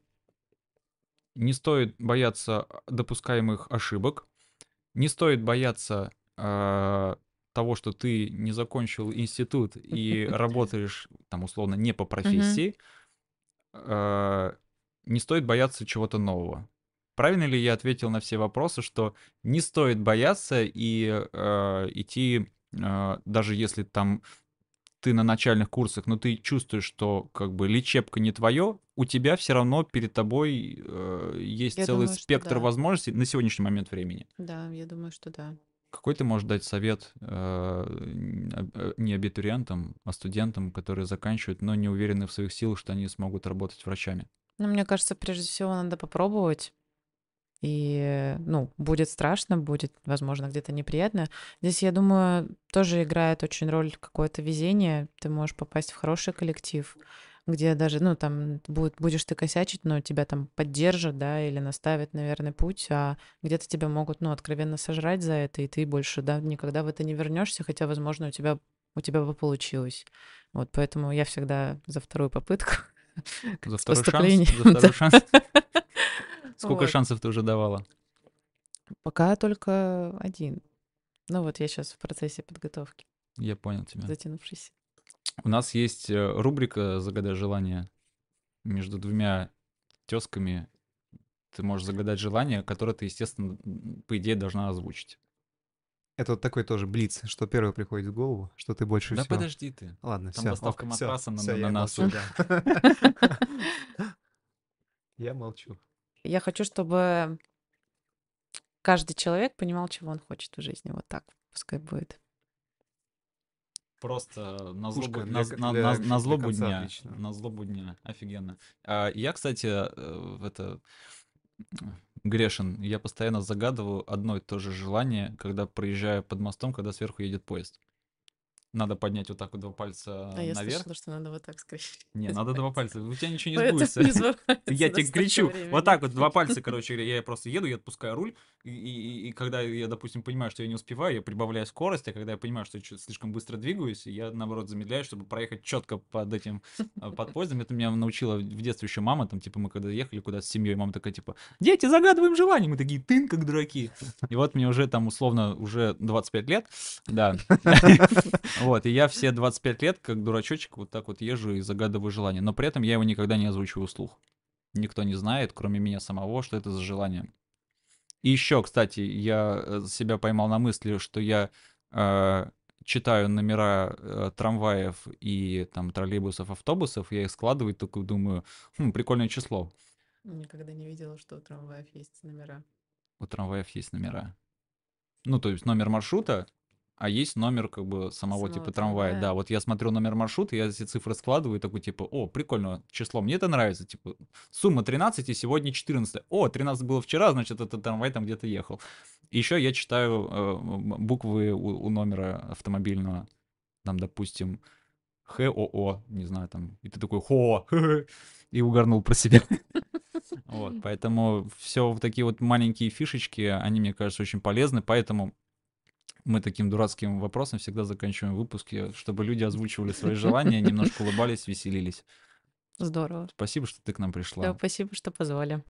не стоит бояться допускаемых ошибок. Не стоит бояться того, что ты не закончил институт и работаешь там условно не по профессии. А, не стоит бояться чего-то нового. Правильно ли я ответил на все вопросы, что не стоит бояться и э, идти, э, даже если там ты на начальных курсах, но ты чувствуешь, что как бы лечебка не твое, у тебя все равно перед тобой э, есть Я целый думаю, спектр да. возможностей на сегодняшний момент времени. Да, я думаю, что да. Какой ты можешь дать совет э, э, не абитуриентам, а студентам, которые заканчивают, но не уверены в своих силах, что они смогут работать врачами? Ну, мне кажется, прежде всего надо попробовать. И, ну, будет страшно, будет, возможно, где-то неприятно. Здесь, я думаю, тоже играет очень роль какое-то везение. Ты можешь попасть в хороший коллектив, где даже, ну, там будет, будешь ты косячить, но тебя там поддержат, да, или наставят на верный путь, а где-то тебя могут, ну, откровенно сожрать за это, и ты больше, да, никогда в это не вернешься, хотя, возможно, у тебя, у тебя бы получилось. Вот, поэтому я всегда за вторую попытку. За второй шанс? За второй шанс? Сколько Вот. шансов ты уже давала? Пока только один. Ну вот я сейчас в процессе подготовки, Я понял тебя. затянувшейся. У нас есть э, рубрика «Загадай желание». Между двумя тесками ты можешь загадать желание, которое ты, естественно, по идее, должна озвучить. Это вот такой тоже блиц, что первое приходит в голову, что ты больше Да всего... подожди ты. Ладно, Там все. доставка матраса на- всё, на- на да. Я молчу. Я хочу, чтобы каждый человек понимал, чего он хочет в жизни. Вот так пускай будет. Просто на злобу, Пушка на, для- на- для- на- для на злобу дня. отлично. На злобу дня. Офигенно. А, я, кстати, э, в это грешен. Я постоянно загадываю одно и то же желание, когда проезжаю под мостом, когда сверху едет поезд. Надо поднять вот так вот два пальца А я наверх. слышала, что надо вот так скрестить. Не, надо два пальца. У тебя ничего не сбудется. Я тебе кричу, вот так вот, два пальца, короче, я просто еду, я отпускаю руль, и, и- и когда я, допустим, понимаю, что я не успеваю, я прибавляю скорость, а когда я понимаю, что я слишком быстро двигаюсь, я, наоборот, замедляю, чтобы проехать четко под этим, э, под поездом. Это меня научила в детстве еще мама, там, типа, мы когда ехали куда-то с семьей, мама такая, типа, дети, загадываем желание, мы такие, тын, как дураки. И вот мне уже там, условно, уже 25 лет, да. Вот, и я все 25 лет, как дурачочек, вот так вот езжу и загадываю желание. Но при этом я его никогда не озвучиваю вслух. Никто не знает, кроме меня самого, что это за желание. И еще, кстати, я э, себя поймал на мысли, что я э, читаю номера э, трамваев и там троллейбусов, автобусов, я их складываю, только думаю, хм, прикольное число. Никогда не видела, что у трамваев есть номера. У трамваев есть номера. Ну, то есть номер маршрута, а есть номер как бы самого, Самого типа трамвая. трамвая. Да, вот я смотрю номер маршрута, я эти цифры складываю, такой типа, о, прикольно число, мне это нравится, типа, сумма 13, и сегодня 14. О, 13 было вчера, значит, этот трамвай там где-то ехал. И еще я читаю э, буквы у, у номера автомобильного, там, допустим, ХОО, не знаю, там, и ты такой, хо, и угорнул про себя. Вот, поэтому все вот такие вот маленькие фишечки, они, мне кажется, очень полезны, поэтому мы таким дурацким вопросом всегда заканчиваем выпуски, чтобы люди озвучивали свои желания, немножко улыбались, веселились. Здорово. Спасибо, что ты к нам Да, пришла. спасибо, что позвали.